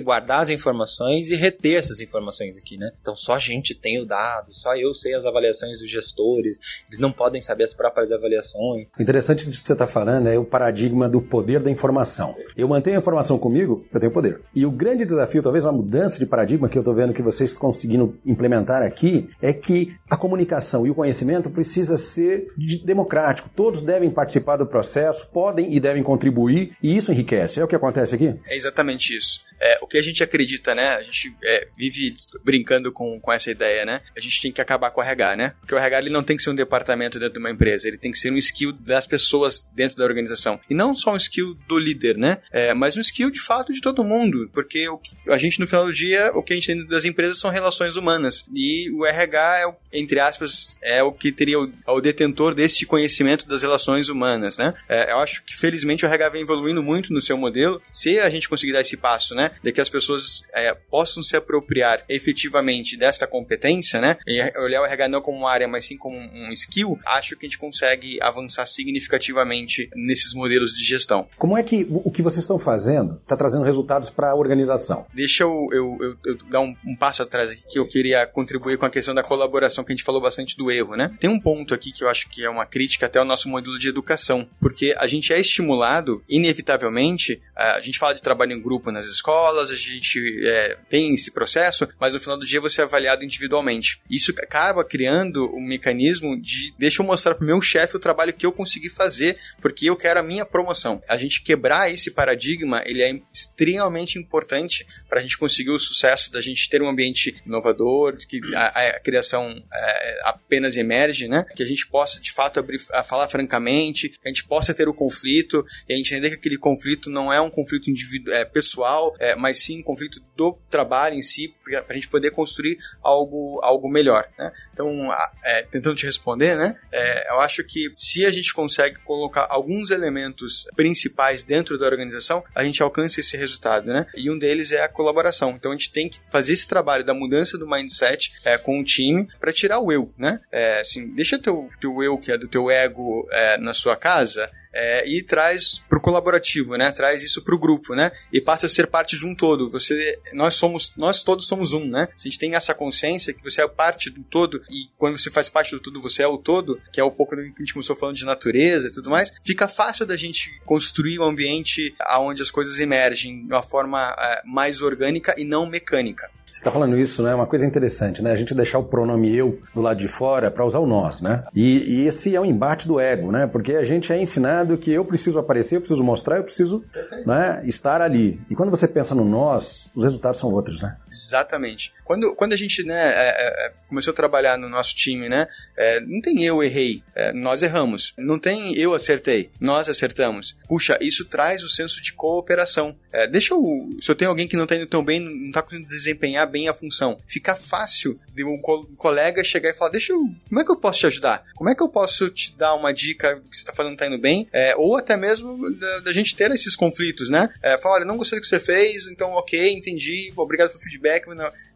guardar as informações e reter essas informações aqui, né? Então só a gente tem o dado, só eu sei as avaliações dos gestores, eles não podem saber as próprias avaliações. O interessante disso que você está falando é o paradigma do poder da informação. Eu mantenho a informação comigo, eu tenho poder. E o grande desafio, talvez uma mudança de paradigma que eu estou vendo que vocês estão conseguindo implementar aqui, é que a comunicação e o conhecimento precisa ser democrático. Todos devem participar do processo, podem e devem contribuir, e isso enriquece. É o que acontece aqui? É exatamente isso. É, o que a gente acredita, né? A gente é, vive brincando com, com essa ideia, né? A gente tem que acabar com o RH, né? Porque o RH ele não tem que ser um departamento dentro de uma empresa, ele tem que ser um skill das pessoas dentro da organização. E não só um skill do líder, né? É, mas um skill de fato de todo mundo. Porque a gente, no final do dia, o que a gente tem das empresas são relações humanas. E o RH, é, entre aspas, é o que teria o, o detentor desse conhecimento das relações humanas, né? É, eu acho que felizmente o RH vem evoluindo muito no seu modelo. Se a gente conseguir dar esse passo, né? De que as pessoas é, possam se apropriar efetivamente desta competência, né? E olhar o RH não como uma área, mas sim como um skill, acho que a gente consegue avançar significativamente nesses modelos de gestão. Como é que o que vocês estão fazendo está trazendo resultados para a organização? Deixa eu, eu, eu, eu dar um, um, passo atrás aqui que eu queria contribuir com a questão da colaboração, que a gente falou bastante do erro, né? Tem um ponto aqui que eu acho que é uma crítica até ao nosso modelo de educação, porque a gente é estimulado, inevitavelmente, a gente fala de trabalho em grupo nas escolas, a gente é, tem esse processo, mas no final do dia você é avaliado individualmente. Isso acaba criando um mecanismo de deixa eu mostrar pro meu chefe o trabalho que eu consegui fazer, porque eu quero a minha promoção. A gente quebrar esse paradigma, ele é extremamente importante para a gente conseguir o sucesso da gente ter um ambiente inovador, que a, a criação é, apenas emerge, né? Que a gente possa de fato abrir, a falar francamente, que a gente possa ter o conflito e a gente entender que aquele conflito não é um conflito individual, é, pessoal, é, mas sim um conflito do trabalho em si, para a gente poder construir algo, algo melhor. Né? Então, é, tentando te responder, né, é, eu acho que se a gente consegue colocar alguns elementos principais dentro da organização, a gente alcança esse resultado. Né? E um deles é a colaboração. Então, a gente tem que fazer esse trabalho da mudança do mindset é, com o time para tirar o eu. Né? É, assim, deixa teu, teu eu, que é do teu ego, é, na sua casa, é, e traz para o colaborativo, né? Traz isso para o grupo, né? E passa a ser parte de um todo. Você, nós somos, nós todos somos um, né? Se a gente tem essa consciência que você é parte do todo e quando você faz parte do tudo você é o todo, que é um pouco do que a gente começou falando de natureza e tudo mais, fica fácil da gente construir um ambiente onde as coisas emergem de uma forma é, mais orgânica e não mecânica. Você está falando isso, né? É uma coisa interessante, né? A gente deixar o pronome eu do lado de fora para usar o nós, né? E, e, esse é o embate do ego, né? Porque a gente é ensinado que eu preciso aparecer, eu preciso mostrar, eu preciso né, estar ali. E quando você pensa no nós, os resultados são outros, né? Exatamente. Quando, quando a gente né, é, é, é começou a trabalhar no nosso time, né? É, não tem eu errei, é, nós erramos. Não tem eu acertei, nós acertamos. Puxa, isso traz o senso de cooperação. É, deixa eu. Se eu tenho alguém que não está indo tão bem, não está conseguindo desempenhar bem a função. Fica fácil de um colega chegar e falar: Deixa eu. Como é que eu posso te ajudar? Como é que eu posso te dar uma dica que você está fazendo tá indo bem? É, ou até mesmo da, da, gente ter esses conflitos, né? É, falar: Olha, não gostei do que você fez, então ok, entendi, obrigado pelo feedback,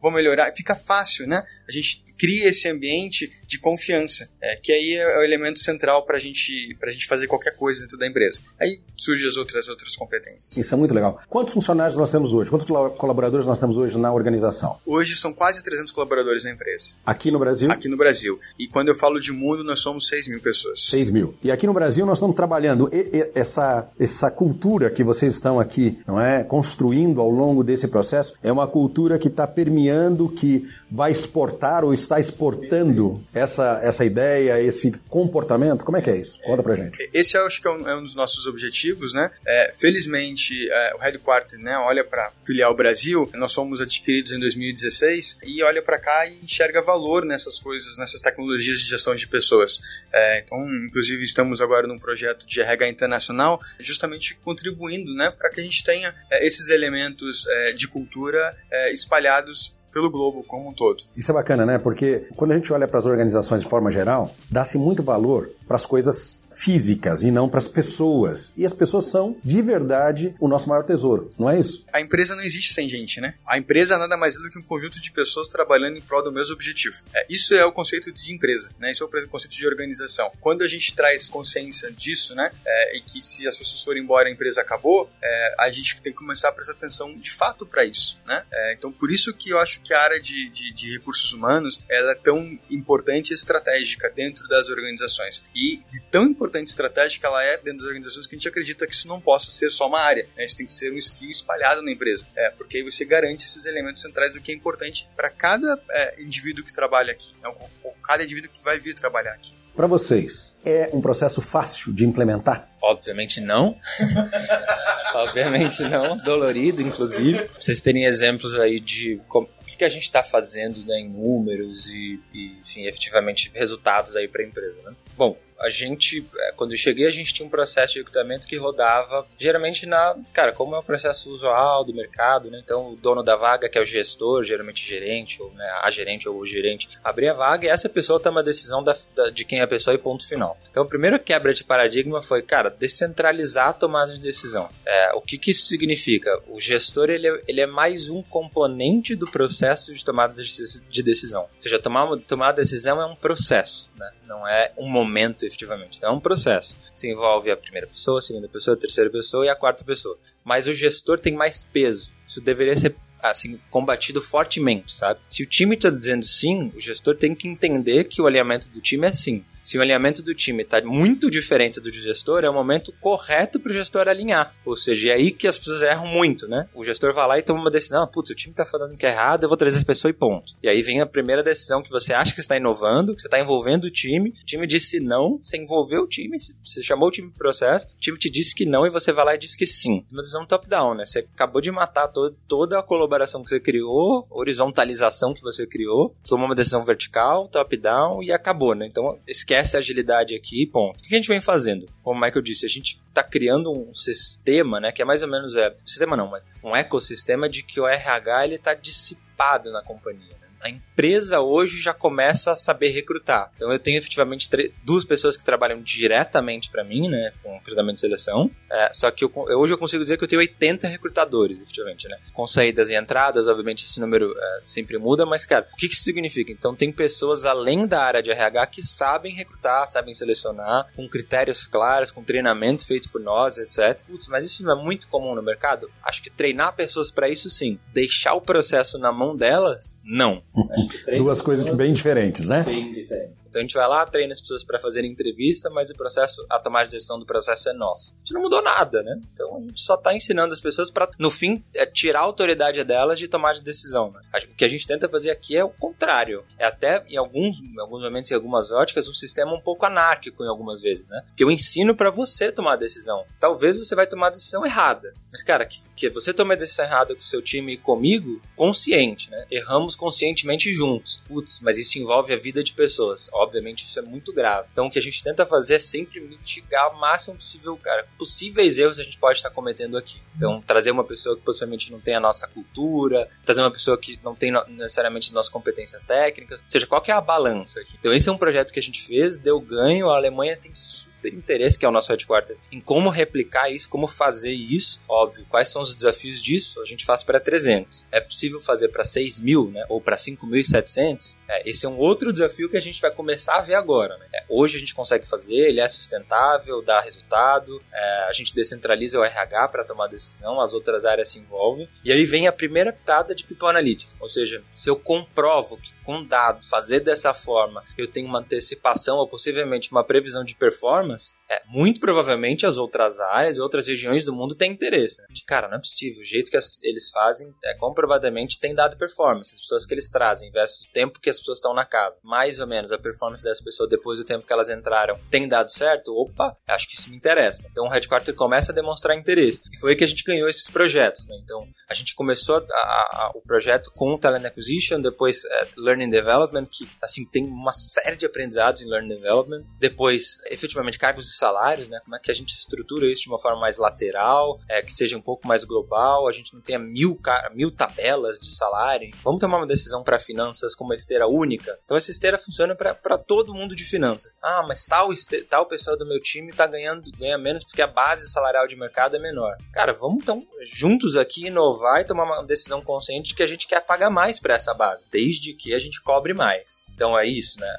vou melhorar. Fica fácil, né? A gente cria esse ambiente de confiança, é, que aí é o elemento central para gente, a gente fazer qualquer coisa dentro da empresa. Aí surgem as outras, outras competências. Isso é muito legal. Quantos funcionários nós temos hoje? Quantos colaboradores nós temos hoje na organização? Hoje são quase 300 colaboradores na empresa. Aqui no Brasil? Aqui no Brasil. E quando eu falo de mundo, nós somos 6 mil pessoas. 6 mil. E aqui no Brasil nós estamos trabalhando essa, essa cultura que vocês estão aqui, não é? Construindo ao longo desse processo, é uma cultura que está permeando, que vai exportar ou está exportando essa, essa ideia, esse comportamento? Como é que é isso? Conta pra gente. Esse acho que é um, é um dos nossos objetivos, né? É, felizmente, é, o Headquarter né, olha para filial Brasil, nós somos adquiridos em 2016 e olha para cá e enxerga valor nessas coisas, nessas tecnologias de gestão de pessoas. É, então, inclusive, estamos agora num projeto de RH internacional, justamente contribuindo né, para que a gente tenha é, esses elementos é, de cultura espalhados pelo globo como um todo. Isso é bacana, né? Porque quando a gente olha para as organizações de forma geral, dá-se muito valor para as coisas físicas e não para as pessoas. E as pessoas são, de verdade, o nosso maior tesouro, não é isso? A empresa não existe sem gente, né? A empresa nada mais é do que um conjunto de pessoas trabalhando em prol do mesmo objetivo. É, isso é o conceito de empresa, né? Isso é o conceito de organização. Quando a gente traz consciência disso, né? É, e que se as pessoas forem embora a empresa acabou, é, a gente tem que começar a prestar atenção de fato para isso, né? É, então, por isso que eu acho que a área de, de, de recursos humanos ela é tão importante e estratégica dentro das organizações. E de tão importante e estratégica ela é dentro das organizações que a gente acredita que isso não possa ser só uma área, né? Isso tem que ser um skill espalhado na empresa. É, porque aí você garante esses elementos centrais do que é importante para cada é, indivíduo que trabalha aqui, né? cada indivíduo que vai vir trabalhar aqui. Para vocês, é um processo fácil de implementar? Obviamente não. Obviamente não. Dolorido, inclusive. Pra vocês terem exemplos aí de como, o que, que a gente está fazendo né, em números e, e, enfim, efetivamente resultados aí para a empresa. Né? Bom, a gente, é, quando eu cheguei, a gente tinha um processo de recrutamento que rodava geralmente na, cara, como é o processo usual do mercado, né? Então, o dono da vaga, que é o gestor, geralmente gerente, ou né, a gerente ou o gerente, abria a vaga e essa pessoa toma a decisão da, da, de quem é a pessoa e ponto final. Então, a primeira quebra de paradigma foi, cara, descentralizar a tomada de decisão. É, o que, que isso significa? O gestor, ele é, ele é mais um componente do processo de tomada de decisão. Ou seja, tomar, tomar a decisão é um processo, né? Não é um momento efetivamente. Então é um processo. Se envolve a primeira pessoa, a segunda pessoa, a terceira pessoa e a quarta pessoa. Mas o gestor tem mais peso. Isso deveria ser assim combatido fortemente, sabe? Se o time está dizendo sim, o gestor tem que entender que o alinhamento do time é sim se o alinhamento do time está muito diferente do gestor, é o momento correto para o gestor alinhar. Ou seja, é aí que as pessoas erram muito, né? O gestor vai lá e toma uma decisão, ah, putz, o time está falando que é errado, eu vou trazer essa pessoa e ponto. E aí vem a primeira decisão que você acha que está inovando, que você está envolvendo o time, o time disse não, você envolveu o time, você chamou o time para processo, o time te disse que não e você vai lá e diz que sim. Uma decisão top-down, né? Você acabou de matar todo, toda a colaboração que você criou, horizontalização que você criou, tomou uma decisão vertical, top-down e acabou, né? Então, esquece esquece a agilidade aqui, ponto. O que a gente vem fazendo? Como o Michael disse, a gente está criando um sistema, né, que é mais ou menos, é, sistema não, mas um ecossistema de que o RH ele está dissipado na companhia a empresa hoje já começa a saber recrutar. Então eu tenho efetivamente duas pessoas que trabalham diretamente para mim, né, com recrutamento e seleção. É, só que eu, hoje eu consigo dizer que eu tenho 80 recrutadores, efetivamente, né, com saídas e entradas. Obviamente esse número é, sempre muda, mas cara, o que, que isso significa? Então tem pessoas além da área de RH que sabem recrutar, sabem selecionar, com critérios claros, com treinamento feito por nós, etc. Putz, mas isso não é muito comum no mercado? Acho que treinar pessoas para isso sim. Deixar o processo na mão delas, não. Duas coisas bem diferentes, né? Bem diferentes. Então a gente vai lá, treina as pessoas para fazerem entrevista, mas o processo, a tomada de decisão do processo é nossa. A gente não mudou nada, né? Então a gente só tá ensinando as pessoas para, no fim, é tirar a autoridade delas de tomar de decisão. Né? O que a gente tenta fazer aqui é o contrário. É até, em alguns, em alguns momentos, em algumas óticas, um sistema um pouco anárquico em algumas vezes, né? Que eu ensino para você tomar a decisão. Talvez você vai tomar a decisão errada. Mas, cara, que, que você tome a decisão errada com o seu time e comigo, consciente, né? Erramos conscientemente juntos. Putz, mas isso envolve a vida de pessoas. Ó, obviamente isso é muito grave. Então o que a gente tenta fazer é sempre mitigar o máximo possível, cara, possíveis erros a gente pode estar cometendo aqui. Então trazer uma pessoa que possivelmente não tem a nossa cultura, trazer uma pessoa que não tem necessariamente as nossas competências técnicas, ou seja, qual que é a balança aqui? Então esse é um projeto que a gente fez, deu ganho, a Alemanha tem super interesse, que é o nosso headquarter, em como replicar isso, como fazer isso. Óbvio, quais são os desafios disso? A gente faz para 300. É possível fazer para 6 mil, né? Ou para 5.700? É, esse é um outro desafio que a gente vai começar a ver agora. Né? É, hoje a gente consegue fazer, ele é sustentável, dá resultado, é, a gente descentraliza o RH para tomar decisão, as outras áreas se envolvem. E aí vem a primeira pitada de People Analytics. Ou seja, se eu comprovo que com dado fazer dessa forma eu tenho uma antecipação ou possivelmente uma previsão de performance, é, muito provavelmente as outras áreas e outras regiões do mundo têm interesse. Né? Cara, não é possível. O jeito que as, eles fazem é comprovadamente tem dado performance. As pessoas que eles trazem versus o tempo que as pessoas estão na casa. Mais ou menos a performance dessa pessoa depois do tempo que elas entraram tem dado certo? Opa, acho que isso me interessa. Então o Headquarter começa a demonstrar interesse. E foi aí que a gente ganhou esses projetos. Né? Então a gente começou a, a, a, o projeto com o Talent Acquisition, depois é, Learning Development, que assim tem uma série de aprendizados em Learning Development. Depois, efetivamente, cargos salários, né? Como é que a gente estrutura isso de uma forma mais lateral, é, que seja um pouco mais global, a gente não tenha mil, mil tabelas de salário. Vamos tomar uma decisão para finanças com uma esteira única. Então essa esteira funciona para todo mundo de finanças. Ah, mas tal, tal pessoa do meu time está ganhando ganha menos porque a base salarial de mercado é menor. Cara, vamos então juntos aqui inovar e tomar uma decisão consciente de que a gente quer pagar mais para essa base, desde que a gente cobre mais. Então é isso, né?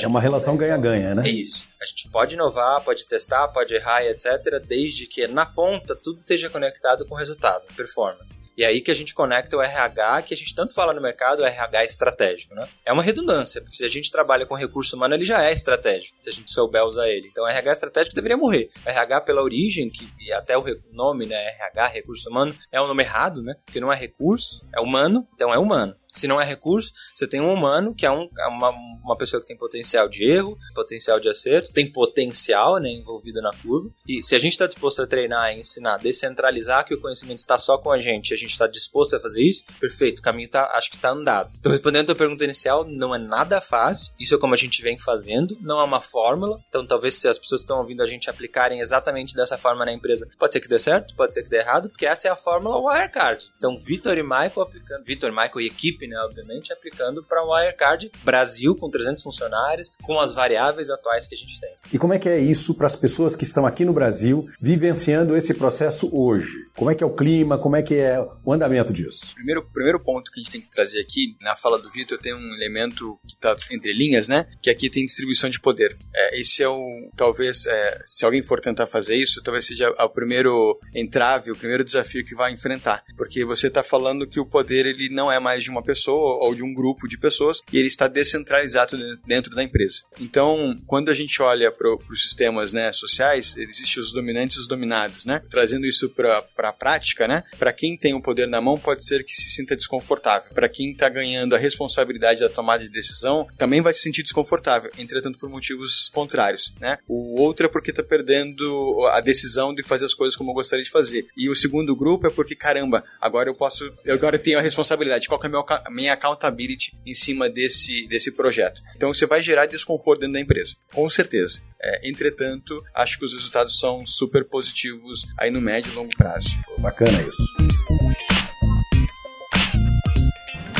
é uma relação ganha-ganha, né? É isso. A gente pode inovar, pode testar, pode errar, etc., desde que na ponta tudo esteja conectado com resultado, performance. E é aí que a gente conecta o RH, que a gente tanto fala no mercado, o RH estratégico, né? É uma redundância, porque se a gente trabalha com recurso humano, ele já é estratégico, se a gente souber usar ele. Então, o RH estratégico deveria morrer. O RH, pela origem, que, e até o nome, né, RH, recurso humano, é um nome errado, né? Porque não é recurso, é humano, então é humano. Se não é recurso, você tem um humano, que é um, é uma, uma pessoa que tem potencial de erro, potencial de acerto, tem potencial né, envolvido na curva. E se a gente está disposto a treinar, ensinar, descentralizar que o conhecimento está só com a gente, a gente está disposto a fazer isso, perfeito, o caminho tá, acho que está andado. Então, respondendo a tua pergunta inicial, não é nada fácil, isso é como a gente vem fazendo, não é uma fórmula, então talvez se as pessoas estão ouvindo a gente aplicarem exatamente dessa forma na empresa, pode ser que dê certo, pode ser que dê errado, porque essa é a fórmula Wirecard. Então, Vitor e Michael aplicando, Vitor, Michael e equipe né, obviamente, aplicando para Wirecard Brasil, com 300 funcionários, com as variáveis atuais que a gente tem. E como é que é isso para as pessoas que estão aqui no Brasil vivenciando esse processo hoje? Como é que é o clima? Como é que é o andamento disso? Primeiro, primeiro ponto que a gente tem que trazer aqui, na fala do Vitor, tem um elemento que está entre linhas, né? Que aqui tem distribuição de poder. É, esse é o, talvez, é, se alguém for tentar fazer isso, talvez seja o primeiro entrave, o primeiro desafio que vai enfrentar. Porque você está falando que o poder ele não é mais de uma pessoa, ou de um grupo de pessoas e ele está descentralizado dentro da empresa. Então, quando a gente olha para os sistemas né, sociais, existem os dominantes e os dominados, né? Trazendo isso para a prática, né? Para quem tem o poder na mão, pode ser que se sinta desconfortável. Para quem está ganhando a responsabilidade da tomada de decisão, também vai se sentir desconfortável, entretanto por motivos contrários, né? O outro é porque está perdendo a decisão de fazer as coisas como eu gostaria de fazer. E o segundo grupo é porque, caramba, agora eu posso, eu agora tenho a responsabilidade. Qual é a minha, minha accountability em cima desse, desse projeto. Então você vai gerar desconforto dentro da empresa, com certeza. É, entretanto, acho que os resultados são super positivos aí no médio e longo prazo. Bacana isso.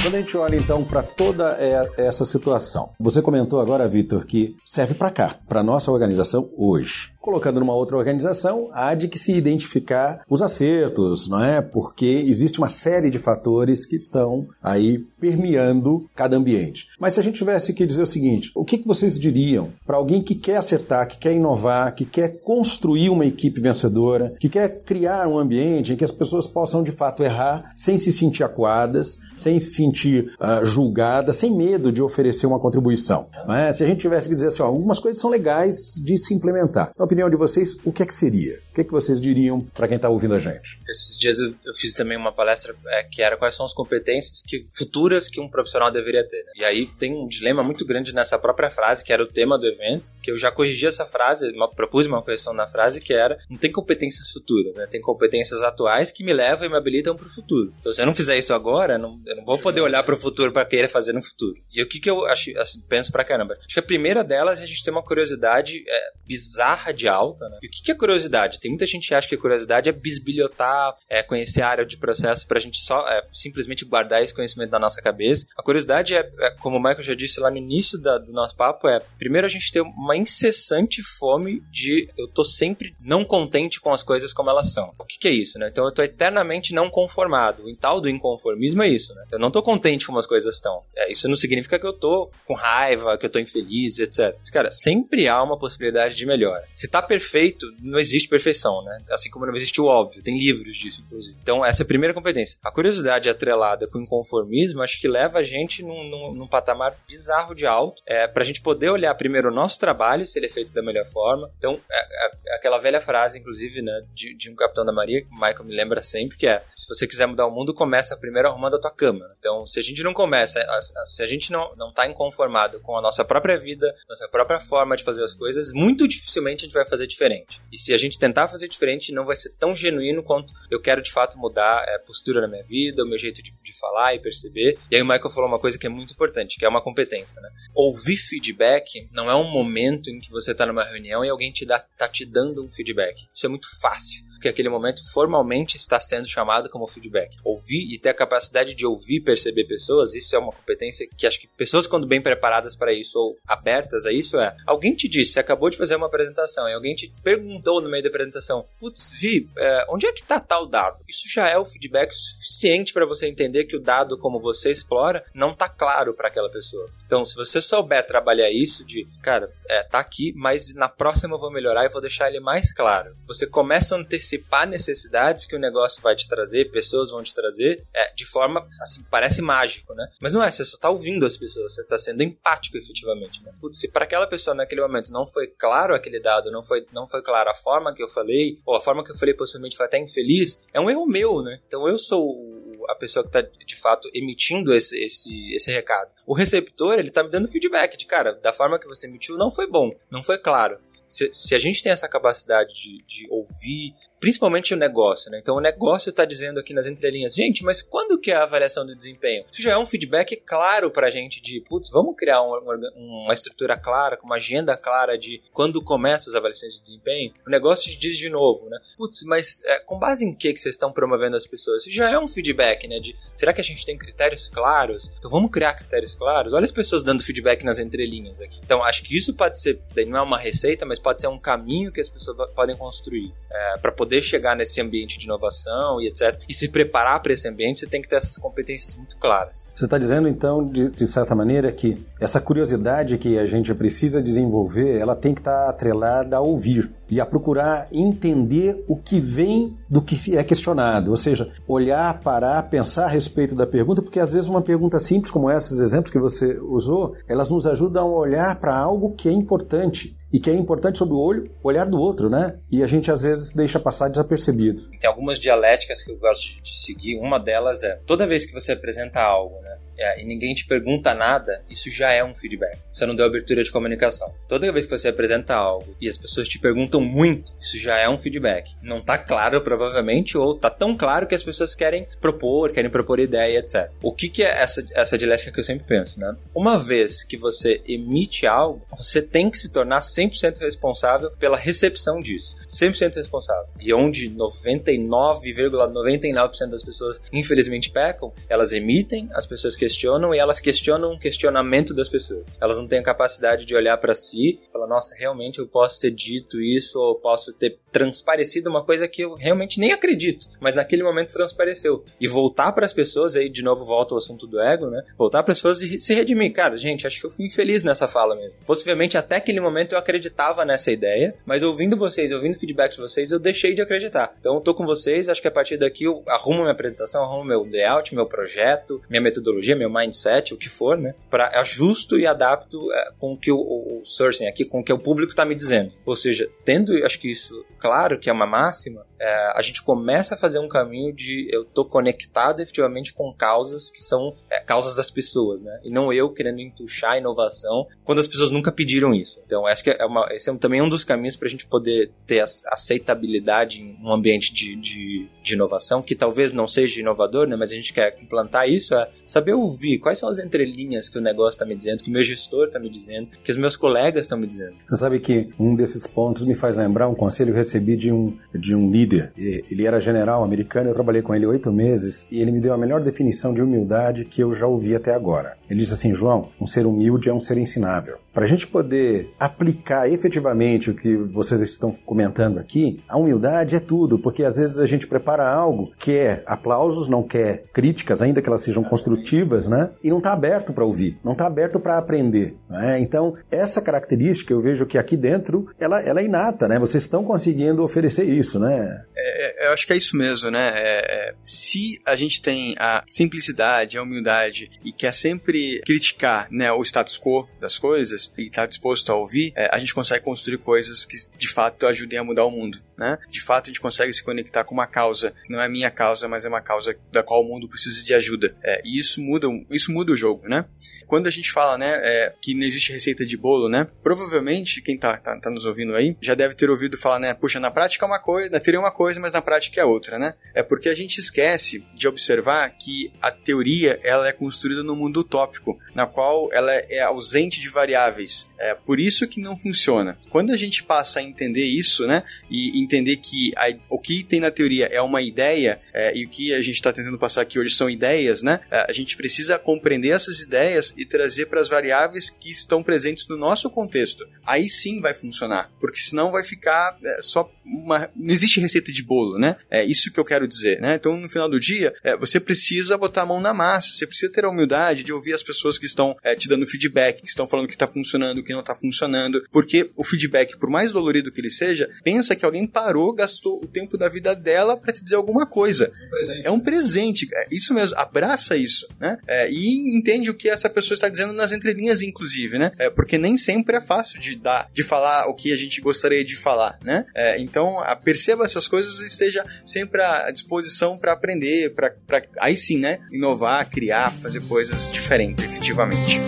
Quando a gente olha então para toda essa situação, você comentou agora, Vitor, que serve para cá, para nossa organização hoje colocando numa outra organização, há de que se identificar os acertos, não é? Porque existe uma série de fatores que estão aí permeando cada ambiente. Mas se a gente tivesse que dizer o seguinte, o que, vocês diriam para alguém que quer acertar, que quer inovar, que quer construir uma equipe vencedora, que quer criar um ambiente em que as pessoas possam de fato errar sem se sentir acuadas, sem se sentir uh, julgadas, sem medo de oferecer uma contribuição? É? Se a gente tivesse que dizer assim, ó, algumas coisas são legais de se implementar. Então, opinião de vocês, o que é que seria? O que é que vocês diriam para quem está ouvindo a gente? Esses dias eu, eu fiz também uma palestra é, que era quais são as competências que, futuras que um profissional deveria ter. Né? E aí tem um dilema muito grande nessa própria frase, que era o tema do evento, que eu já corrigi essa frase, uma, propus uma correção na frase, que era não tem competências futuras, né? tem competências atuais que me levam e me habilitam para o futuro. Então se eu não fizer isso agora, não, eu não vou poder olhar para o futuro para querer fazer no futuro. E o que, que eu acho, assim, penso pra caramba? Acho que a primeira delas é a gente ter uma curiosidade é, bizarra de alta, né? E o que, é curiosidade? Tem muita gente que acha que a curiosidade é bisbilhotar, é conhecer a área de processo pra gente só é, simplesmente guardar esse conhecimento na nossa cabeça. A curiosidade é, é como o Michael já disse lá no início da, do nosso papo, é primeiro a gente ter uma incessante fome de eu tô sempre não contente com as coisas como elas são. O que, que é isso, né? Então eu tô eternamente não conformado. O tal do inconformismo é isso, né? Eu não tô contente como as coisas estão. É, isso não significa que eu tô com raiva, que eu tô infeliz, etc. Mas, cara, sempre há uma possibilidade de melhora. Se tá perfeito, não existe perfeição, né? Assim como não existe o óbvio. Tem livros disso, inclusive. Então, essa é a primeira competência. A curiosidade atrelada com o inconformismo, acho que leva a gente num, num, num patamar bizarro de alto, é, pra gente poder olhar primeiro o nosso trabalho, se ele é feito da melhor forma. Então, é, é aquela velha frase, inclusive, né, de, de, um Capitão da Maria, que o Michael me lembra sempre, que é, se você quiser mudar o mundo, começa primeiro arrumando a tua cama. Então, se a gente não começa, se a gente não, não tá inconformado com a nossa própria vida, nossa própria forma de fazer as coisas, muito dificilmente a gente vai vai fazer diferente. E se a gente tentar fazer diferente, não vai ser tão genuíno quanto eu quero de fato mudar a postura na minha vida, o meu jeito de, de falar e perceber. E aí o Michael falou uma coisa que é muito importante, que é uma competência, né? Ouvir feedback não é um momento em que você está numa reunião e alguém te dá, tá te dando um feedback. Isso é muito fácil que aquele momento formalmente está sendo chamado como feedback. Ouvir e ter a capacidade de ouvir e perceber pessoas, isso é uma competência que acho que pessoas, quando bem preparadas para isso ou abertas a isso, é. Alguém te disse, você acabou de fazer uma apresentação e alguém te perguntou no meio da apresentação: Putz, Vi, é, onde é que está tal dado? Isso já é o feedback suficiente para você entender que o dado, como você explora, não está claro para aquela pessoa. Então, se você souber trabalhar isso de, cara, é, tá aqui, mas na próxima eu vou melhorar e vou deixar ele mais claro. Você começa a antecipar necessidades que o negócio vai te trazer, pessoas vão te trazer, é, de forma, assim, parece mágico, né? Mas não é, você só tá ouvindo as pessoas, você tá sendo empático efetivamente, né? Putz, se para aquela pessoa naquele momento não foi claro aquele dado, não foi, não foi claro a forma que eu falei, ou a forma que eu falei possivelmente foi até infeliz, é um erro meu, né? Então eu sou a pessoa que está de fato emitindo esse, esse, esse recado. O receptor, ele tá me dando feedback de, cara, da forma que você emitiu não foi bom, não foi claro. Se, se a gente tem essa capacidade de, de ouvir, principalmente o negócio, né? Então o negócio está dizendo aqui nas entrelinhas, gente, mas quando que é a avaliação do desempenho? Isso já é um feedback claro para a gente de, putz, vamos criar uma, uma, estrutura clara, com uma agenda clara de quando começam as avaliações de desempenho. O negócio diz de novo, né? Putz, mas é, com base em que, que vocês estão promovendo as pessoas? Isso já é um feedback, né? De, será que a gente tem critérios claros? Então vamos criar critérios claros? Olha as pessoas dando feedback nas entrelinhas aqui. Então acho que isso pode ser, não é uma receita, mas pode ser um caminho que as pessoas podem construir é, para poder chegar nesse ambiente de inovação e etc. E se preparar para esse ambiente, você tem que ter essas competências muito claras. Você está dizendo, então, de, de, certa maneira, que essa curiosidade que a gente precisa desenvolver, ela tem que estar tá atrelada a ouvir e a procurar entender o que vem do que é questionado, ou seja, olhar, parar, pensar a respeito da pergunta, porque às vezes uma pergunta simples como esses exemplos que você usou, elas nos ajudam a olhar para algo que é importante e que é importante sob o olho, olhar do outro, né? E a gente às vezes deixa passar desapercebido. Tem algumas dialéticas que eu gosto de seguir. Uma delas é toda vez que você apresenta algo, né? É, e ninguém te pergunta nada, isso já é um feedback. Você não deu abertura de comunicação. Toda vez que você apresenta algo e as pessoas te perguntam muito, isso já é um feedback. Não tá claro, provavelmente, ou tá tão claro que as pessoas querem propor, querem propor ideia, etc. O que, que é essa, essa dialética que eu sempre penso, né? Uma vez que você emite algo, você tem que se tornar 100% responsável pela recepção disso. 100% responsável. E onde 99,99% ,99 das pessoas, infelizmente, pecam, elas emitem, as pessoas que questionam e elas questionam o questionamento das pessoas. Elas não têm a capacidade de olhar para si e falar, nossa, realmente eu posso ter dito isso ou posso ter transparecido uma coisa que eu realmente nem acredito, mas naquele momento transpareceu. E voltar para as pessoas, aí de novo volta ao assunto do ego, né? Voltar para as pessoas e se redimir. Cara, gente, acho que eu fui infeliz nessa fala mesmo. Possivelmente até aquele momento eu acreditava nessa ideia, mas ouvindo vocês, ouvindo feedbacks de vocês, eu deixei de acreditar. Então eu tô com vocês, acho que a partir daqui eu arrumo minha apresentação, arrumo meu layout, meu projeto, minha metodologia, meu mindset, o que for, né? Para ajusto e adapto é, com o que o, o, sourcing aqui, com o que o público está me dizendo. Ou seja, tendo, acho que isso claro, que é uma máxima, é, a gente começa a fazer um caminho de eu tô conectado efetivamente com causas que são é, causas das pessoas, né? E não eu querendo entuchar a inovação quando as pessoas nunca pediram isso. Então, acho que é uma, esse é também um dos caminhos para a gente poder ter aceitabilidade em um ambiente de, de, de, inovação, que talvez não seja inovador, né? Mas a gente quer implantar isso, é saber ouvir quais são as entrelinhas que o negócio está me dizendo, que o meu gestor está me dizendo, que os meus colegas estão me dizendo. Você sabe que um desses pontos me faz lembrar um conselho que eu recebi de um, de um líder. Ele era general americano, eu trabalhei com ele oito meses e ele me deu a melhor definição de humildade que eu já ouvi até agora. Ele disse assim: João, um ser humilde é um ser ensinável. Para a gente poder aplicar efetivamente o que vocês estão comentando aqui, a humildade é tudo, porque às vezes a gente prepara algo, quer aplausos, não quer críticas, ainda que elas sejam construtivas, né? E não está aberto para ouvir, não está aberto para aprender. Né? Então, essa característica eu vejo que aqui dentro ela, ela é inata, né? Vocês estão conseguindo oferecer isso, né? É, é, eu acho que é isso mesmo, né? É, é, se a gente tem a simplicidade, a humildade e quer sempre criticar né, o status quo das coisas e está disposto a ouvir, é, a gente consegue construir coisas que de fato ajudem a mudar o mundo. Né? De fato, a gente consegue se conectar com uma causa, não é minha causa, mas é uma causa da qual o mundo precisa de ajuda. É, e isso muda, isso muda o jogo, né? Quando a gente fala, né, é, que não existe receita de bolo, né? Provavelmente, quem tá, tá, tá, nos ouvindo aí, já deve ter ouvido falar, né, puxa, na prática é uma coisa, na teoria é uma coisa, mas na prática é outra, né? É porque a gente esquece de observar que a teoria, ela é construída no mundo utópico, na qual ela é ausente de variáveis. É por isso que não funciona. Quando a gente passa a entender isso, né, e entender que a, o que tem na teoria é uma ideia, é, e o que a gente está tentando passar aqui hoje são ideias, né, é, a gente precisa compreender essas ideias e trazer para as variáveis que estão presentes no nosso contexto. Aí sim vai funcionar, porque senão vai ficar é, só uma. Não existe receita de bolo, né? É isso que eu quero dizer, né? Então, no final do dia, é, você precisa botar a mão na massa, você precisa ter a humildade de ouvir as pessoas que estão é, te dando feedback, que estão falando que está funcionando, que não está funcionando, porque o feedback, por mais dolorido que ele seja, pensa que alguém parou, gastou o tempo da vida dela para te dizer alguma coisa. Um é um presente, é isso mesmo, abraça isso, né? É, e entende o que essa pessoa está dizendo nas entrelinhas, inclusive, né? É, porque nem sempre é fácil de dar, de falar o que a gente gostaria de falar, né? É, então, a, perceba essas coisas e esteja sempre à disposição para aprender, para aí sim, né? Inovar, criar, fazer coisas diferentes, efetivamente.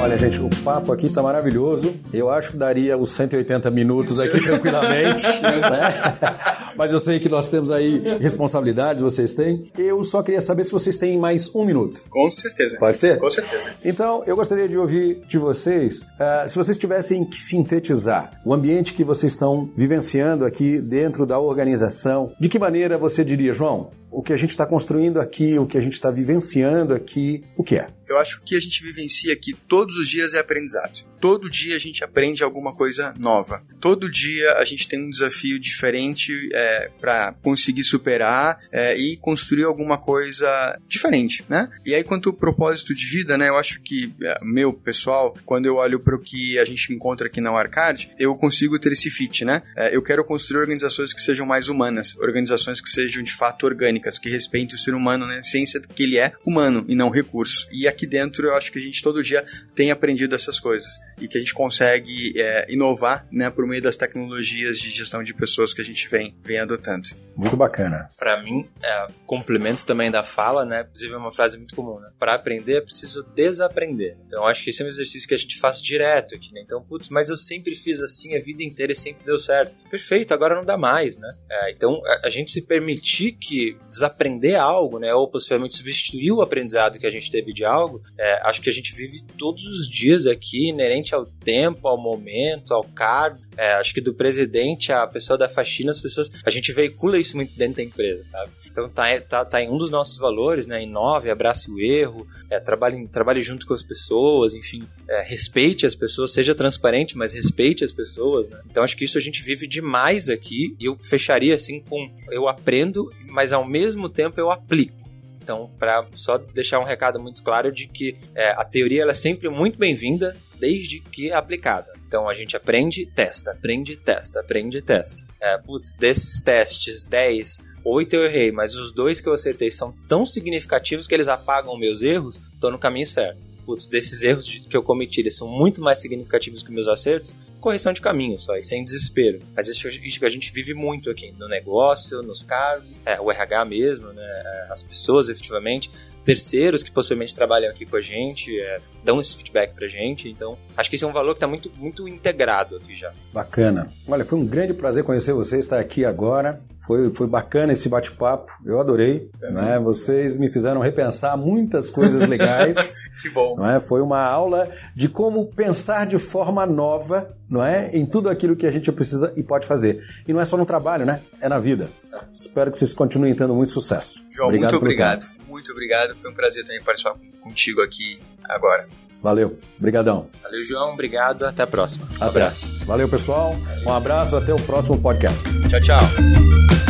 Olha, gente, o papo aqui tá maravilhoso. Eu acho que daria os 180 minutos aqui tranquilamente, né? Mas eu sei que nós temos aí responsabilidades, vocês têm. Eu só queria saber se vocês têm mais um minuto. Com certeza. Pode ser? Com certeza. Então, eu gostaria de ouvir de vocês, uh, se vocês tivessem que sintetizar o ambiente que vocês estão vivenciando aqui dentro da organização, de que maneira você diria, João? O que a gente está construindo aqui, o que a gente está vivenciando aqui, o que é? Eu acho que a gente vivencia aqui todos os dias é aprendizado. Todo dia a gente aprende alguma coisa nova. Todo dia a gente tem um desafio diferente é, para conseguir superar é, e construir alguma coisa diferente, né? E aí, quanto ao propósito de vida, né? Eu acho que, é, meu pessoal, quando eu olho para o que a gente encontra aqui na Arcade, eu consigo ter esse fit, né? É, eu quero construir organizações que sejam mais humanas, organizações que sejam de fato orgânicas, que respeitem o ser humano na essência que ele é humano e não recurso. E aqui dentro eu acho que a gente todo dia tem aprendido essas coisas e que a gente consegue é, inovar né, por meio das tecnologias de gestão de pessoas que a gente vem, vem adotando. Muito bacana. Para mim, é, complemento também da fala, né? Inclusive é uma frase muito comum, né? Para aprender é preciso desaprender. Então, acho que esse é um exercício que a gente faz direto aqui, né? Então, putz, mas eu sempre fiz assim a vida inteira e sempre deu certo. Perfeito, agora não dá mais, né? É, então, a, a, gente se permitir que desaprender algo, né? Ou possivelmente substituir o aprendizado que a gente teve de algo, é, acho que a gente vive todos os dias aqui, inerente ao tempo, ao momento, ao cargo. É, acho que do presidente à pessoa da faxina, as pessoas. A gente veicula isso muito dentro da empresa, sabe? Então tá, tá, tá em um dos nossos valores, né? Inove, abrace o erro, é, trabalhe, trabalhe junto com as pessoas, enfim, é, respeite as pessoas, seja transparente, mas respeite as pessoas, né? Então acho que isso a gente vive demais aqui e eu fecharia assim com eu aprendo, mas ao mesmo tempo eu aplico. Então, para só deixar um recado muito claro de que é, a teoria ela é sempre muito bem-vinda, desde que é aplicada. Então a gente aprende, testa, aprende, testa, aprende, testa. É, putz, desses testes, 10, 8 eu errei, mas os dois que eu acertei são tão significativos que eles apagam meus erros, tô no caminho certo. Putz, desses erros que eu cometi, eles são muito mais significativos que meus acertos, correção de caminho só, e sem desespero. Mas isso, isso que a gente vive muito aqui, no negócio, nos cargos, é, o RH mesmo, né, as pessoas efetivamente, terceiros que possivelmente trabalham aqui com a gente, é, dão esse feedback pra gente, então acho que esse é um valor que está muito, muito integrado aqui já. Bacana. Olha, foi um grande prazer conhecer você, estar aqui agora. Foi, foi bacana esse bate-papo, eu adorei. né? Vocês me fizeram repensar muitas coisas legais. que bom. Não é? Foi uma aula de como pensar de forma nova não é? em tudo aquilo que a gente precisa e pode fazer. E não é só no trabalho, né? É na vida. Espero que vocês continuem tendo muito sucesso. João, obrigado muito obrigado. Muito obrigado. Foi um prazer também participar contigo aqui agora. Valeu. Obrigadão. Valeu, João. Obrigado. Até a próxima. Um abraço. Valeu, pessoal. Um abraço. Até o próximo podcast. Tchau, tchau.